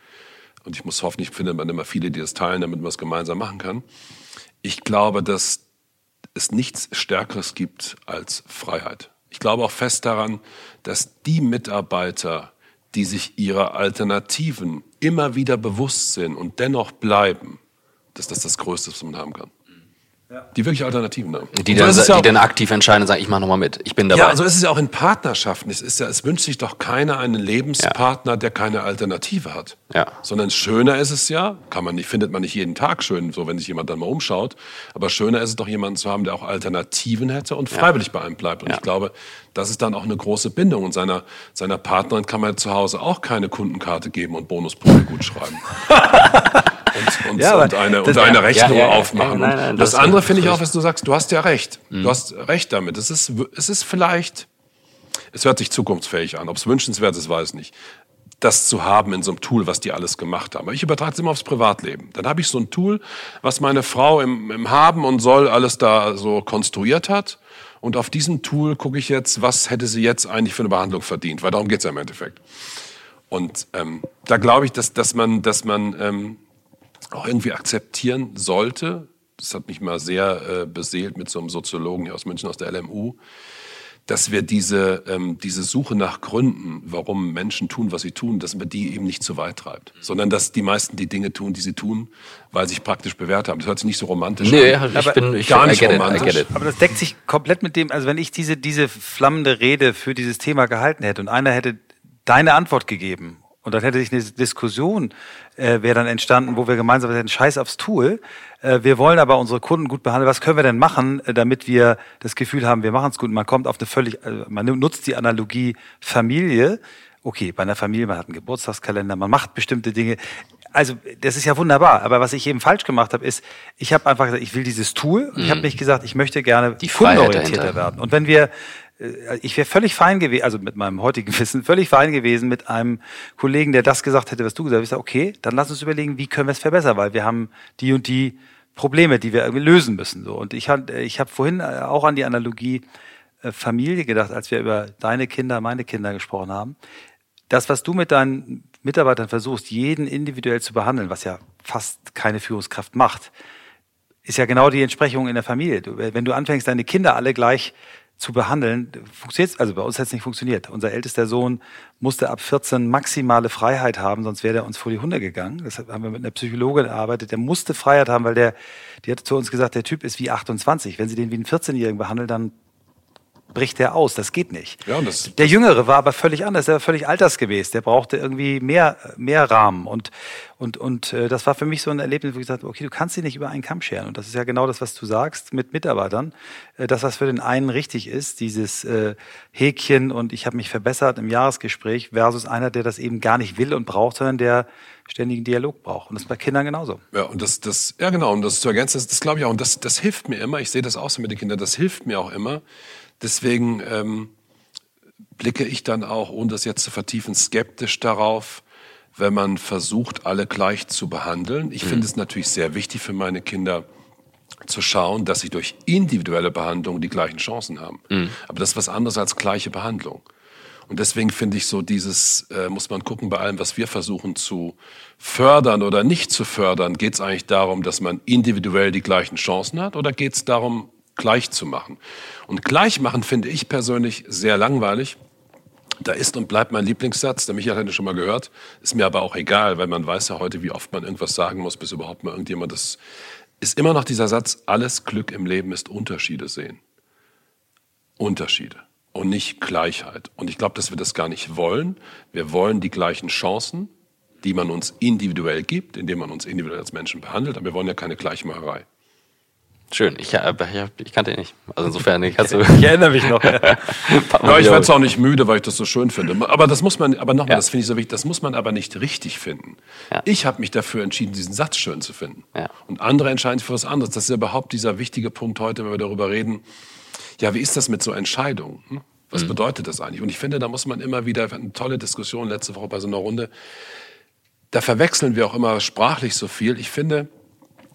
und ich muss hoffentlich findet man immer viele, die das teilen, damit man es gemeinsam machen kann. Ich glaube, dass es nichts Stärkeres gibt als Freiheit. Ich glaube auch fest daran, dass die Mitarbeiter, die sich ihrer Alternativen immer wieder bewusst sind und dennoch bleiben, dass das das Größte ist, was man haben kann. Die wirklich Alternativen haben. Die, dann, so die dann aktiv entscheiden und sagen, ich mache nochmal mit, ich bin dabei. Ja, so ist es ja auch in Partnerschaften. Es, ist ja, es wünscht sich doch keiner einen Lebenspartner, ja. der keine Alternative hat. Ja. Sondern schöner ist es ja, kann man nicht, findet man nicht jeden Tag schön, so wenn sich jemand dann mal umschaut, aber schöner ist es doch, jemanden zu haben, der auch Alternativen hätte und freiwillig ja. bei einem bleibt. Und ich glaube, das ist dann auch eine große Bindung. Und seiner, seiner Partnerin kann man zu Hause auch keine Kundenkarte geben und Bonuspunkte gut schreiben. und, und, ja, und eine, und eine Rechnung ja, ja, aufmachen. Nein, nein, das, das andere finde ich auch, was du sagst, du hast ja recht. Mhm. Du hast recht damit. Es ist, es ist vielleicht, es hört sich zukunftsfähig an. Ob es wünschenswert ist, weiß ich nicht. Das zu haben in so einem Tool, was die alles gemacht haben. Aber ich übertrage es immer aufs Privatleben. Dann habe ich so ein Tool, was meine Frau im, im Haben und Soll alles da so konstruiert hat. Und auf diesem Tool gucke ich jetzt, was hätte sie jetzt eigentlich für eine Behandlung verdient, weil darum geht es ja im Endeffekt. Und ähm, da glaube ich, dass, dass man, dass man ähm, auch irgendwie akzeptieren sollte. Das hat mich mal sehr äh, beseelt mit so einem Soziologen hier aus München, aus der LMU, dass wir diese, ähm, diese Suche nach Gründen, warum Menschen tun, was sie tun, dass man die eben nicht zu weit treibt, sondern dass die meisten die Dinge tun, die sie tun, weil sie sich praktisch bewährt haben. Das hört sich nicht so romantisch nee, an. Nee, ich bin ich gar nicht romantisch. It, Aber das deckt sich komplett mit dem, also wenn ich diese, diese flammende Rede für dieses Thema gehalten hätte und einer hätte deine Antwort gegeben und dann hätte sich eine Diskussion äh, wäre dann entstanden, wo wir gemeinsam hätten, scheiß aufs Tool. Äh, wir wollen aber unsere Kunden gut behandeln. Was können wir denn machen, äh, damit wir das Gefühl haben, wir machen es gut? Und man kommt auf eine völlig, äh, man nutzt die Analogie Familie. Okay, bei einer Familie, man hat einen Geburtstagskalender, man macht bestimmte Dinge. Also das ist ja wunderbar. Aber was ich eben falsch gemacht habe, ist, ich habe einfach gesagt, ich will dieses Tool. Mhm. Ich habe nicht gesagt, ich möchte gerne die kundenorientierter werden. Und wenn wir ich wäre völlig fein gewesen, also mit meinem heutigen Wissen, völlig fein gewesen mit einem Kollegen, der das gesagt hätte, was du gesagt hast. Ich sage, okay, dann lass uns überlegen, wie können wir es verbessern, weil wir haben die und die Probleme, die wir irgendwie lösen müssen. So. Und ich, ich habe vorhin äh, auch an die Analogie äh, Familie gedacht, als wir über deine Kinder, meine Kinder gesprochen haben. Das, was du mit deinen Mitarbeitern versuchst, jeden individuell zu behandeln, was ja fast keine Führungskraft macht, ist ja genau die Entsprechung in der Familie. Du, wenn du anfängst, deine Kinder alle gleich zu behandeln, funktioniert also bei uns hat es nicht funktioniert. Unser ältester Sohn musste ab 14 maximale Freiheit haben, sonst wäre er uns vor die Hunde gegangen. Das haben wir mit einer Psychologin erarbeitet. Der musste Freiheit haben, weil der, die hat zu uns gesagt, der Typ ist wie 28. Wenn Sie den wie einen 14-Jährigen behandeln, dann bricht der aus. Das geht nicht. Ja, das, der Jüngere war aber völlig anders. Der war völlig altersgemäß. Der brauchte irgendwie mehr, mehr Rahmen. Und, und, und äh, das war für mich so ein Erlebnis, wo ich gesagt habe, okay, du kannst sie nicht über einen Kamm scheren. Und das ist ja genau das, was du sagst mit Mitarbeitern. Äh, das, was für den einen richtig ist, dieses äh, Häkchen und ich habe mich verbessert im Jahresgespräch versus einer, der das eben gar nicht will und braucht, sondern der ständigen Dialog braucht. Und das ist bei Kindern genauso. Ja, und das, das, ja genau, und das zu ergänzen, das, das glaube ich auch. Und das, das hilft mir immer. Ich sehe das auch so mit den Kindern. Das hilft mir auch immer, Deswegen ähm, blicke ich dann auch, ohne das jetzt zu vertiefen, skeptisch darauf, wenn man versucht, alle gleich zu behandeln. Ich mhm. finde es natürlich sehr wichtig für meine Kinder zu schauen, dass sie durch individuelle Behandlung die gleichen Chancen haben. Mhm. Aber das ist was anderes als gleiche Behandlung. Und deswegen finde ich so dieses, äh, muss man gucken, bei allem, was wir versuchen zu fördern oder nicht zu fördern, geht es eigentlich darum, dass man individuell die gleichen Chancen hat oder geht es darum, gleich zu machen. Und gleich machen finde ich persönlich sehr langweilig. Da ist und bleibt mein Lieblingssatz, der Michael hätte schon mal gehört, ist mir aber auch egal, weil man weiß ja heute, wie oft man irgendwas sagen muss, bis überhaupt mal irgendjemand das, ist immer noch dieser Satz, alles Glück im Leben ist Unterschiede sehen. Unterschiede und nicht Gleichheit. Und ich glaube, dass wir das gar nicht wollen. Wir wollen die gleichen Chancen, die man uns individuell gibt, indem man uns individuell als Menschen behandelt, aber wir wollen ja keine Gleichmacherei. Schön, ich, äh, ich, kannte ihn nicht. Also insofern, ich, ich, ich erinnere mich noch. ja, ich werde es auch nicht müde, weil ich das so schön finde. Aber das muss man, aber nochmal, ja. das finde ich so wichtig, das muss man aber nicht richtig finden. Ja. Ich habe mich dafür entschieden, diesen Satz schön zu finden. Ja. Und andere entscheiden sich für was anderes. Das ist überhaupt dieser wichtige Punkt heute, wenn wir darüber reden. Ja, wie ist das mit so Entscheidungen? Hm? Was mhm. bedeutet das eigentlich? Und ich finde, da muss man immer wieder, eine tolle Diskussion letzte Woche bei so einer Runde, da verwechseln wir auch immer sprachlich so viel. Ich finde,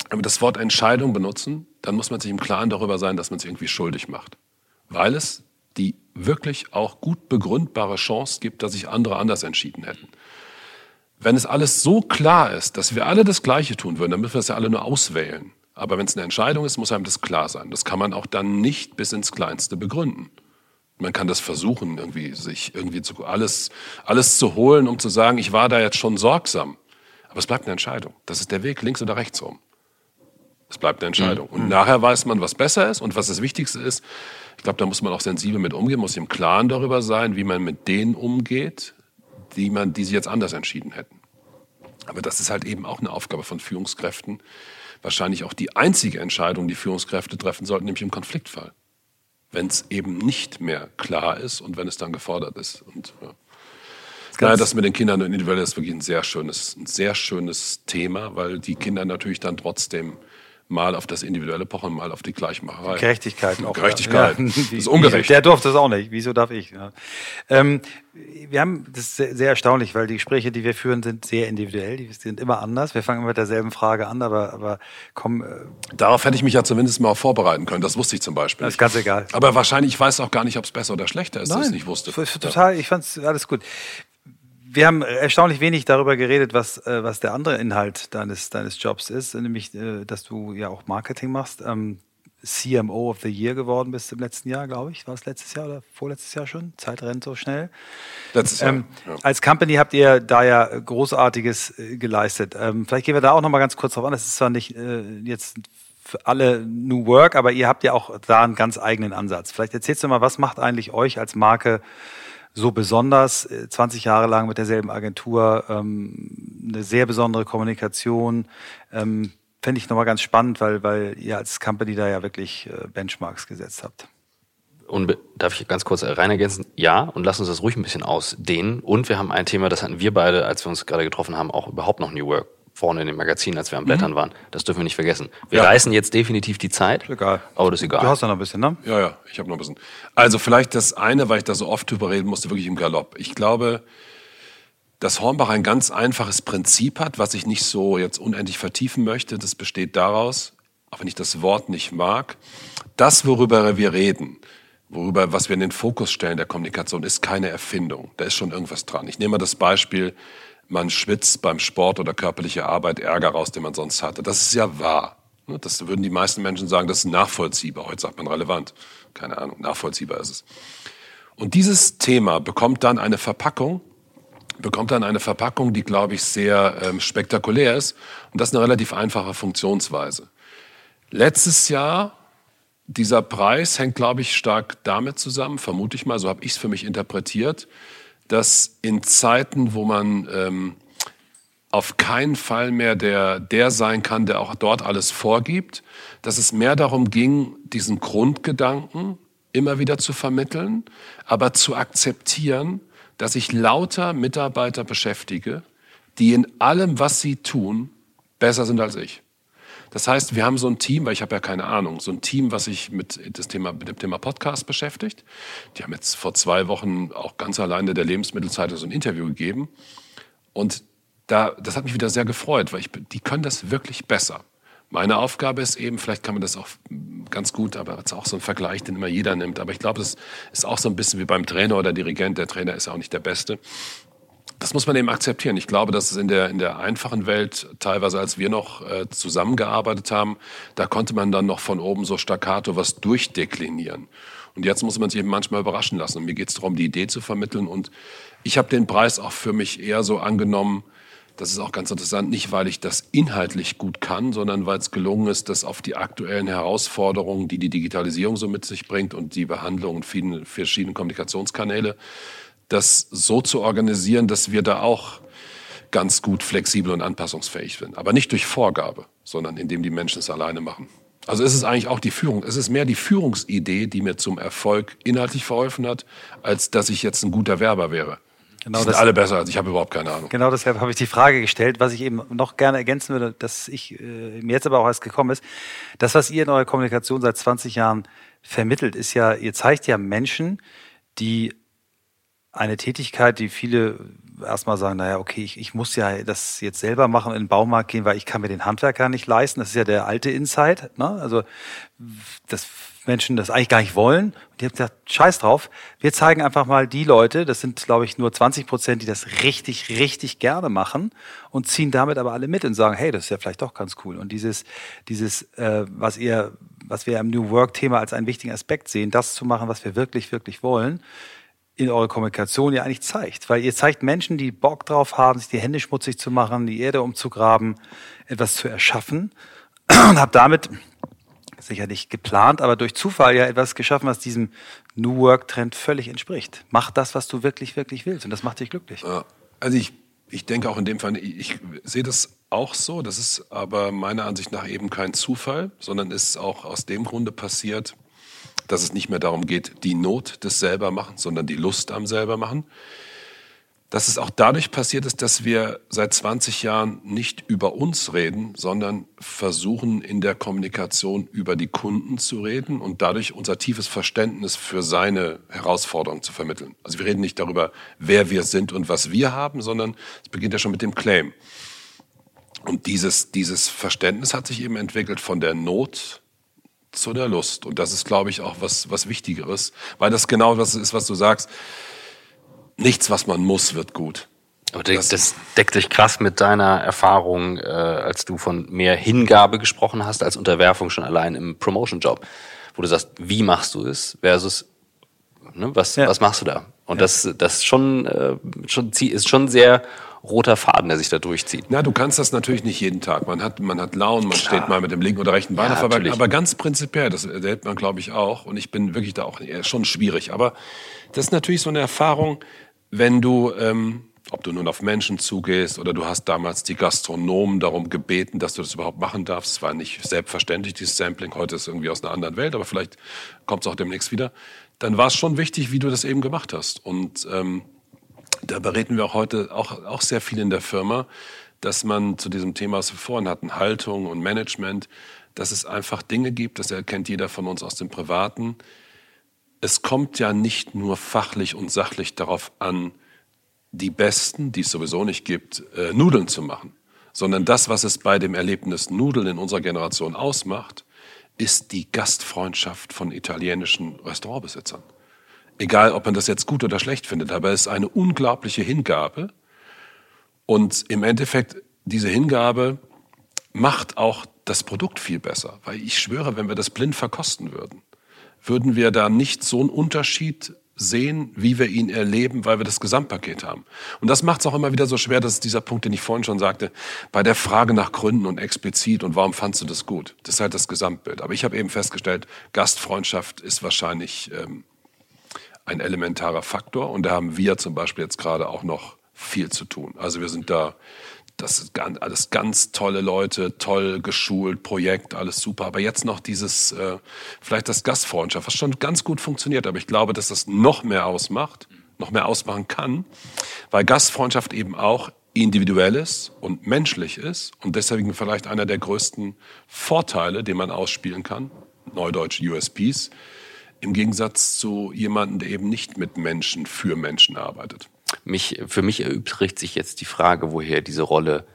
wenn wir das Wort Entscheidung benutzen, dann muss man sich im Klaren darüber sein, dass man sich irgendwie schuldig macht. Weil es die wirklich auch gut begründbare Chance gibt, dass sich andere anders entschieden hätten. Wenn es alles so klar ist, dass wir alle das Gleiche tun würden, dann müssen wir es ja alle nur auswählen. Aber wenn es eine Entscheidung ist, muss einem das klar sein. Das kann man auch dann nicht bis ins Kleinste begründen. Man kann das versuchen, irgendwie sich irgendwie zu, alles, alles zu holen, um zu sagen, ich war da jetzt schon sorgsam. Aber es bleibt eine Entscheidung. Das ist der Weg, links oder rechts rum. Es bleibt eine Entscheidung. Mhm. Und nachher weiß man, was besser ist und was das Wichtigste ist. Ich glaube, da muss man auch sensibel mit umgehen, muss im Klaren darüber sein, wie man mit denen umgeht, die, man, die sich jetzt anders entschieden hätten. Aber das ist halt eben auch eine Aufgabe von Führungskräften. Wahrscheinlich auch die einzige Entscheidung, die Führungskräfte treffen sollten, nämlich im Konfliktfall. Wenn es eben nicht mehr klar ist und wenn es dann gefordert ist. Und, ja. Naja, das mit den Kindern individuell ist wirklich ein sehr schönes, ein sehr schönes Thema, weil die Kinder natürlich dann trotzdem mal auf das individuelle pochen, mal auf die Gleichmacherei. Gerechtigkeit auch. Gerechtigkeit. Ja. das ist ungerecht. Der durfte das auch nicht. Wieso darf ich? Ja. Ähm, wir haben, das ist sehr, erstaunlich, weil die Gespräche, die wir führen, sind sehr individuell. Die sind immer anders. Wir fangen immer mit derselben Frage an, aber, aber komm. Äh Darauf hätte ich mich ja zumindest mal vorbereiten können. Das wusste ich zum Beispiel. Das ist ganz egal. Aber wahrscheinlich, ich weiß auch gar nicht, ob es besser oder schlechter ist, Nein, dass ich es nicht wusste. Total, ich fand es alles gut wir haben erstaunlich wenig darüber geredet, was, äh, was der andere Inhalt deines, deines Jobs ist, nämlich, äh, dass du ja auch Marketing machst. Ähm, CMO of the Year geworden bist im letzten Jahr, glaube ich. War es letztes Jahr oder vorletztes Jahr schon? Zeit rennt so schnell. Letztes Jahr. Ähm, ja. Als Company habt ihr da ja Großartiges äh, geleistet. Ähm, vielleicht gehen wir da auch noch mal ganz kurz drauf an. Das ist zwar nicht äh, jetzt für alle New Work, aber ihr habt ja auch da einen ganz eigenen Ansatz. Vielleicht erzählst du mal, was macht eigentlich euch als Marke so besonders, 20 äh, Jahre lang mit derselben Agentur, ähm, eine sehr besondere Kommunikation. Ähm, Fände ich nochmal ganz spannend, weil, weil ihr als Company da ja wirklich äh, Benchmarks gesetzt habt. Und darf ich ganz kurz rein ergänzen? Ja, und lass uns das ruhig ein bisschen ausdehnen. Und wir haben ein Thema, das hatten wir beide, als wir uns gerade getroffen haben, auch überhaupt noch New Work vorne in dem Magazin, als wir am Blättern mhm. waren. Das dürfen wir nicht vergessen. Wir ja. reißen jetzt definitiv die Zeit. Ist egal. Aber das ist egal. Du hast ja noch ein bisschen, ne? Ja, ja, ich habe noch ein bisschen. Also vielleicht das eine, weil ich da so oft drüber reden musste, wirklich im Galopp. Ich glaube, dass Hornbach ein ganz einfaches Prinzip hat, was ich nicht so jetzt unendlich vertiefen möchte. Das besteht daraus, auch wenn ich das Wort nicht mag, das, worüber wir reden, worüber, was wir in den Fokus stellen der Kommunikation, ist keine Erfindung. Da ist schon irgendwas dran. Ich nehme mal das Beispiel, man schwitzt beim Sport oder körperliche Arbeit Ärger raus, den man sonst hatte. Das ist ja wahr. Ne, das würden die meisten Menschen sagen, das ist nachvollziehbar. Heute sagt man relevant. Keine Ahnung, nachvollziehbar ist es. Und dieses Thema bekommt dann eine Verpackung, bekommt dann eine Verpackung, die, glaube ich, sehr ähm, spektakulär ist. Und das ist eine relativ einfache Funktionsweise. Letztes Jahr, dieser Preis hängt, glaube ich, stark damit zusammen, vermute ich mal, so habe ich es für mich interpretiert, dass in Zeiten, wo man ähm, auf keinen Fall mehr der, der sein kann, der auch dort alles vorgibt, dass es mehr darum ging, diesen Grundgedanken immer wieder zu vermitteln, aber zu akzeptieren, dass ich lauter Mitarbeiter beschäftige, die in allem, was sie tun, besser sind als ich. Das heißt, wir haben so ein Team, weil ich habe ja keine Ahnung, so ein Team, was sich mit, das Thema, mit dem Thema Podcast beschäftigt. Die haben jetzt vor zwei Wochen auch ganz alleine der Lebensmittelzeitung so ein Interview gegeben. Und da, das hat mich wieder sehr gefreut, weil ich, die können das wirklich besser. Meine Aufgabe ist eben, vielleicht kann man das auch ganz gut, aber es ist auch so ein Vergleich, den immer jeder nimmt. Aber ich glaube, das ist auch so ein bisschen wie beim Trainer oder Dirigent. Der Trainer ist auch nicht der Beste das muss man eben akzeptieren. Ich glaube, dass es in der, in der einfachen Welt, teilweise als wir noch äh, zusammengearbeitet haben, da konnte man dann noch von oben so staccato was durchdeklinieren. Und jetzt muss man sich eben manchmal überraschen lassen. Und mir geht es darum, die Idee zu vermitteln. Und ich habe den Preis auch für mich eher so angenommen, das ist auch ganz interessant, nicht weil ich das inhaltlich gut kann, sondern weil es gelungen ist, das auf die aktuellen Herausforderungen, die die Digitalisierung so mit sich bringt und die Behandlung in vielen verschiedenen Kommunikationskanäle, das so zu organisieren, dass wir da auch ganz gut flexibel und anpassungsfähig sind. Aber nicht durch Vorgabe, sondern indem die Menschen es alleine machen. Also ist es eigentlich auch die Führung. Es ist mehr die Führungsidee, die mir zum Erfolg inhaltlich verholfen hat, als dass ich jetzt ein guter Werber wäre. Genau die sind das, alle besser als ich, habe überhaupt keine Ahnung. Genau deshalb habe ich die Frage gestellt, was ich eben noch gerne ergänzen würde, dass ich äh, mir jetzt aber auch erst gekommen ist. Das, was ihr in eurer Kommunikation seit 20 Jahren vermittelt, ist ja, ihr zeigt ja Menschen, die eine Tätigkeit, die viele erstmal sagen, naja, okay, ich, ich muss ja das jetzt selber machen, in den Baumarkt gehen, weil ich kann mir den Handwerker nicht leisten. Das ist ja der alte Insight. Ne? Also das Menschen das eigentlich gar nicht wollen. Und die haben gesagt, scheiß drauf, wir zeigen einfach mal die Leute, das sind, glaube ich, nur 20 Prozent, die das richtig, richtig gerne machen und ziehen damit aber alle mit und sagen, hey, das ist ja vielleicht doch ganz cool. Und dieses, dieses, äh, was ihr, was wir im New Work-Thema als einen wichtigen Aspekt sehen, das zu machen, was wir wirklich, wirklich wollen, in eurer Kommunikation ja eigentlich zeigt. Weil ihr zeigt Menschen, die Bock drauf haben, sich die Hände schmutzig zu machen, die Erde umzugraben, etwas zu erschaffen und habt damit sicher nicht geplant, aber durch Zufall ja etwas geschaffen, was diesem New Work-Trend völlig entspricht. Mach das, was du wirklich, wirklich willst und das macht dich glücklich. Also ich, ich denke auch in dem Fall, ich sehe das auch so, das ist aber meiner Ansicht nach eben kein Zufall, sondern ist auch aus dem Grunde passiert, dass es nicht mehr darum geht, die Not des Selbermachens, sondern die Lust am Selbermachen dass es auch dadurch passiert ist, dass wir seit 20 Jahren nicht über uns reden, sondern versuchen in der Kommunikation über die Kunden zu reden und dadurch unser tiefes Verständnis für seine Herausforderungen zu vermitteln. Also wir reden nicht darüber, wer wir sind und was wir haben, sondern es beginnt ja schon mit dem Claim. Und dieses, dieses Verständnis hat sich eben entwickelt von der Not zu der Lust. Und das ist, glaube ich, auch was, was Wichtigeres, weil das genau das ist, was du sagst nichts, was man muss, wird gut. Aber das, das deckt sich krass mit deiner Erfahrung, äh, als du von mehr Hingabe gesprochen hast als Unterwerfung schon allein im Promotion-Job, wo du sagst, wie machst du es versus ne, was, ja. was machst du da? Und ja. das, das schon, äh, schon ist schon sehr roter Faden, der sich da durchzieht. Na, du kannst das natürlich nicht jeden Tag. Man hat, man hat Launen, man Klar. steht mal mit dem linken oder rechten Bein ja, auf aber, aber ganz prinzipiell, das erlebt man, glaube ich, auch. Und ich bin wirklich da auch schon schwierig. Aber das ist natürlich so eine Erfahrung, wenn du, ähm, ob du nun auf Menschen zugehst oder du hast damals die Gastronomen darum gebeten, dass du das überhaupt machen darfst. Es war nicht selbstverständlich, dieses Sampling. Heute ist irgendwie aus einer anderen Welt, aber vielleicht kommt es auch demnächst wieder. Dann war es schon wichtig, wie du das eben gemacht hast. Und ähm, da bereden wir auch heute auch, auch sehr viel in der Firma, dass man zu diesem Thema, was wir vorhin hatten, Haltung und Management, dass es einfach Dinge gibt, das erkennt jeder von uns aus dem Privaten, es kommt ja nicht nur fachlich und sachlich darauf an, die besten, die es sowieso nicht gibt, äh, Nudeln zu machen, sondern das, was es bei dem Erlebnis Nudeln in unserer Generation ausmacht, ist die Gastfreundschaft von italienischen Restaurantbesitzern. Egal, ob man das jetzt gut oder schlecht findet, aber es ist eine unglaubliche Hingabe. Und im Endeffekt, diese Hingabe macht auch das Produkt viel besser. Weil ich schwöre, wenn wir das blind verkosten würden, würden wir da nicht so einen Unterschied sehen, wie wir ihn erleben, weil wir das Gesamtpaket haben. Und das macht es auch immer wieder so schwer, das ist dieser Punkt, den ich vorhin schon sagte, bei der Frage nach Gründen und explizit und warum fandst du das gut? Das ist halt das Gesamtbild. Aber ich habe eben festgestellt, Gastfreundschaft ist wahrscheinlich ähm, ein elementarer Faktor und da haben wir zum Beispiel jetzt gerade auch noch viel zu tun. Also wir sind da das ist ganz, alles ganz tolle Leute, toll geschult, Projekt, alles super. Aber jetzt noch dieses, äh, vielleicht das Gastfreundschaft, was schon ganz gut funktioniert. Aber ich glaube, dass das noch mehr ausmacht, noch mehr ausmachen kann, weil Gastfreundschaft eben auch individuell ist und menschlich ist und deswegen vielleicht einer der größten Vorteile, den man ausspielen kann, Neudeutsch USPs, im Gegensatz zu jemandem, der eben nicht mit Menschen für Menschen arbeitet. Mich, für mich erübrigt sich jetzt die Frage, woher diese Rolle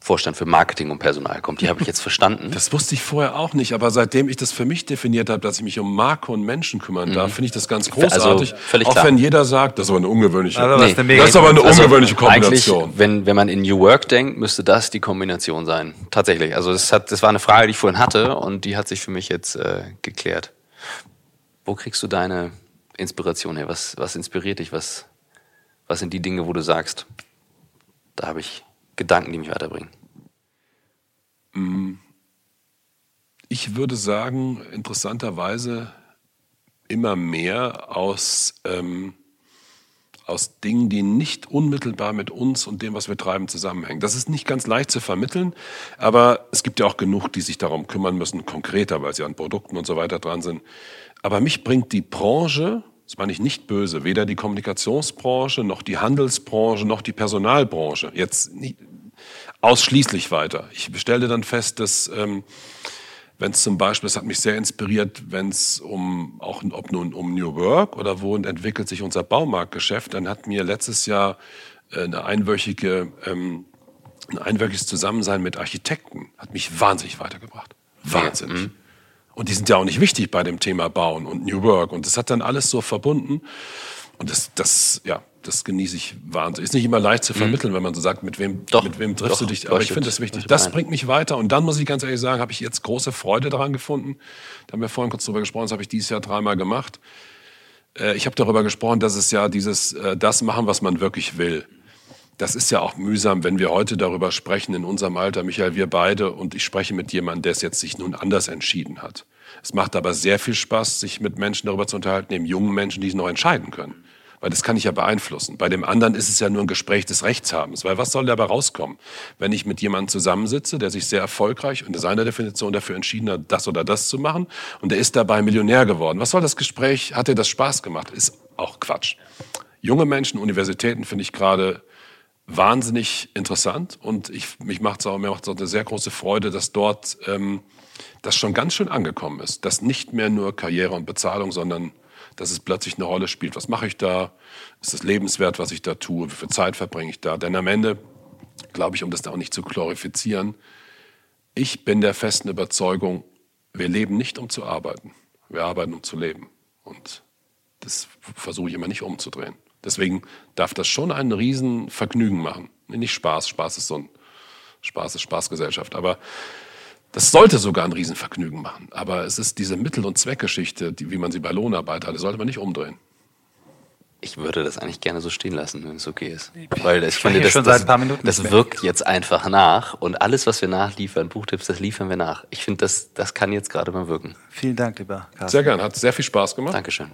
Vorstand für Marketing und Personal kommt. Die habe ich jetzt verstanden. Das wusste ich vorher auch nicht, aber seitdem ich das für mich definiert habe, dass ich mich um Marke und Menschen kümmern darf, mhm. finde ich das ganz also großartig. Also, auch klar. wenn jeder sagt, das ist aber eine ungewöhnliche, also, nee, das ist aber eine also ungewöhnliche Kombination. Eigentlich, wenn, wenn man in New Work denkt, müsste das die Kombination sein. Tatsächlich. Also das, hat, das war eine Frage, die ich vorhin hatte und die hat sich für mich jetzt äh, geklärt. Wo kriegst du deine Inspiration her? Was, was inspiriert dich? Was, was sind die Dinge, wo du sagst, da habe ich Gedanken, die mich weiterbringen? Mm. Ich würde sagen, interessanterweise immer mehr aus, ähm, aus Dingen, die nicht unmittelbar mit uns und dem, was wir treiben, zusammenhängen. Das ist nicht ganz leicht zu vermitteln, aber es gibt ja auch genug, die sich darum kümmern müssen, konkreter, weil sie an Produkten und so weiter dran sind. Aber mich bringt die Branche das meine ich nicht böse, weder die Kommunikationsbranche, noch die Handelsbranche, noch die Personalbranche. Jetzt nicht ausschließlich weiter. Ich stellte dann fest, dass ähm, wenn es zum Beispiel, das hat mich sehr inspiriert, wenn es um, auch ob nun um New Work oder wo entwickelt sich unser Baumarktgeschäft, dann hat mir letztes Jahr äh, eine einwöchige, ähm, ein einwöchiges Zusammensein mit Architekten, hat mich wahnsinnig weitergebracht. Wahnsinnig. Mhm. Und die sind ja auch nicht wichtig bei dem Thema Bauen und New Work. Und das hat dann alles so verbunden. Und das, das, ja, das genieße ich wahnsinnig. Ist nicht immer leicht zu vermitteln, mhm. wenn man so sagt, mit wem, doch, mit wem triffst doch, du dich. Aber ich finde das wichtig. Das bringt mich weiter. Und dann muss ich ganz ehrlich sagen, habe ich jetzt große Freude daran gefunden. Da haben wir vorhin kurz drüber gesprochen, das habe ich dieses Jahr dreimal gemacht. Äh, ich habe darüber gesprochen, dass es ja dieses, äh, das machen, was man wirklich will. Das ist ja auch mühsam, wenn wir heute darüber sprechen, in unserem Alter, Michael, wir beide, und ich spreche mit jemandem, der es jetzt sich nun anders entschieden hat. Es macht aber sehr viel Spaß, sich mit Menschen darüber zu unterhalten, eben jungen Menschen, die es noch entscheiden können. Weil das kann ich ja beeinflussen. Bei dem anderen ist es ja nur ein Gespräch des Rechtshabens. Weil was soll dabei rauskommen, wenn ich mit jemandem zusammensitze, der sich sehr erfolgreich und seiner Definition dafür entschieden hat, das oder das zu machen und der ist dabei Millionär geworden. Was soll das Gespräch? Hat dir das Spaß gemacht? Ist auch Quatsch. Junge Menschen, Universitäten finde ich gerade wahnsinnig interessant und ich, mich macht's auch, mir macht es auch eine sehr große Freude, dass dort ähm, das schon ganz schön angekommen ist, dass nicht mehr nur Karriere und Bezahlung, sondern dass es plötzlich eine Rolle spielt. Was mache ich da? Ist es lebenswert, was ich da tue? Wie viel Zeit verbringe ich da? Denn am Ende, glaube ich, um das da auch nicht zu glorifizieren, ich bin der festen Überzeugung, wir leben nicht, um zu arbeiten. Wir arbeiten, um zu leben. Und das versuche ich immer nicht umzudrehen. Deswegen darf das schon ein Riesenvergnügen machen. Nicht Spaß, Spaß ist so ein Spaß ist Spaßgesellschaft. Aber das sollte sogar ein Riesenvergnügen machen. Aber es ist diese Mittel- und Zweckgeschichte, die, wie man sie bei Lohnarbeit hatte, sollte man nicht umdrehen. Ich würde das eigentlich gerne so stehen lassen, wenn es okay ist. Weil ich, ich finde, das, das, das wirkt jetzt einfach nach und alles, was wir nachliefern, Buchtipps, das liefern wir nach. Ich finde, das, das kann jetzt gerade mal wirken. Vielen Dank, lieber Carsten. Sehr gerne, hat sehr viel Spaß gemacht. Dankeschön.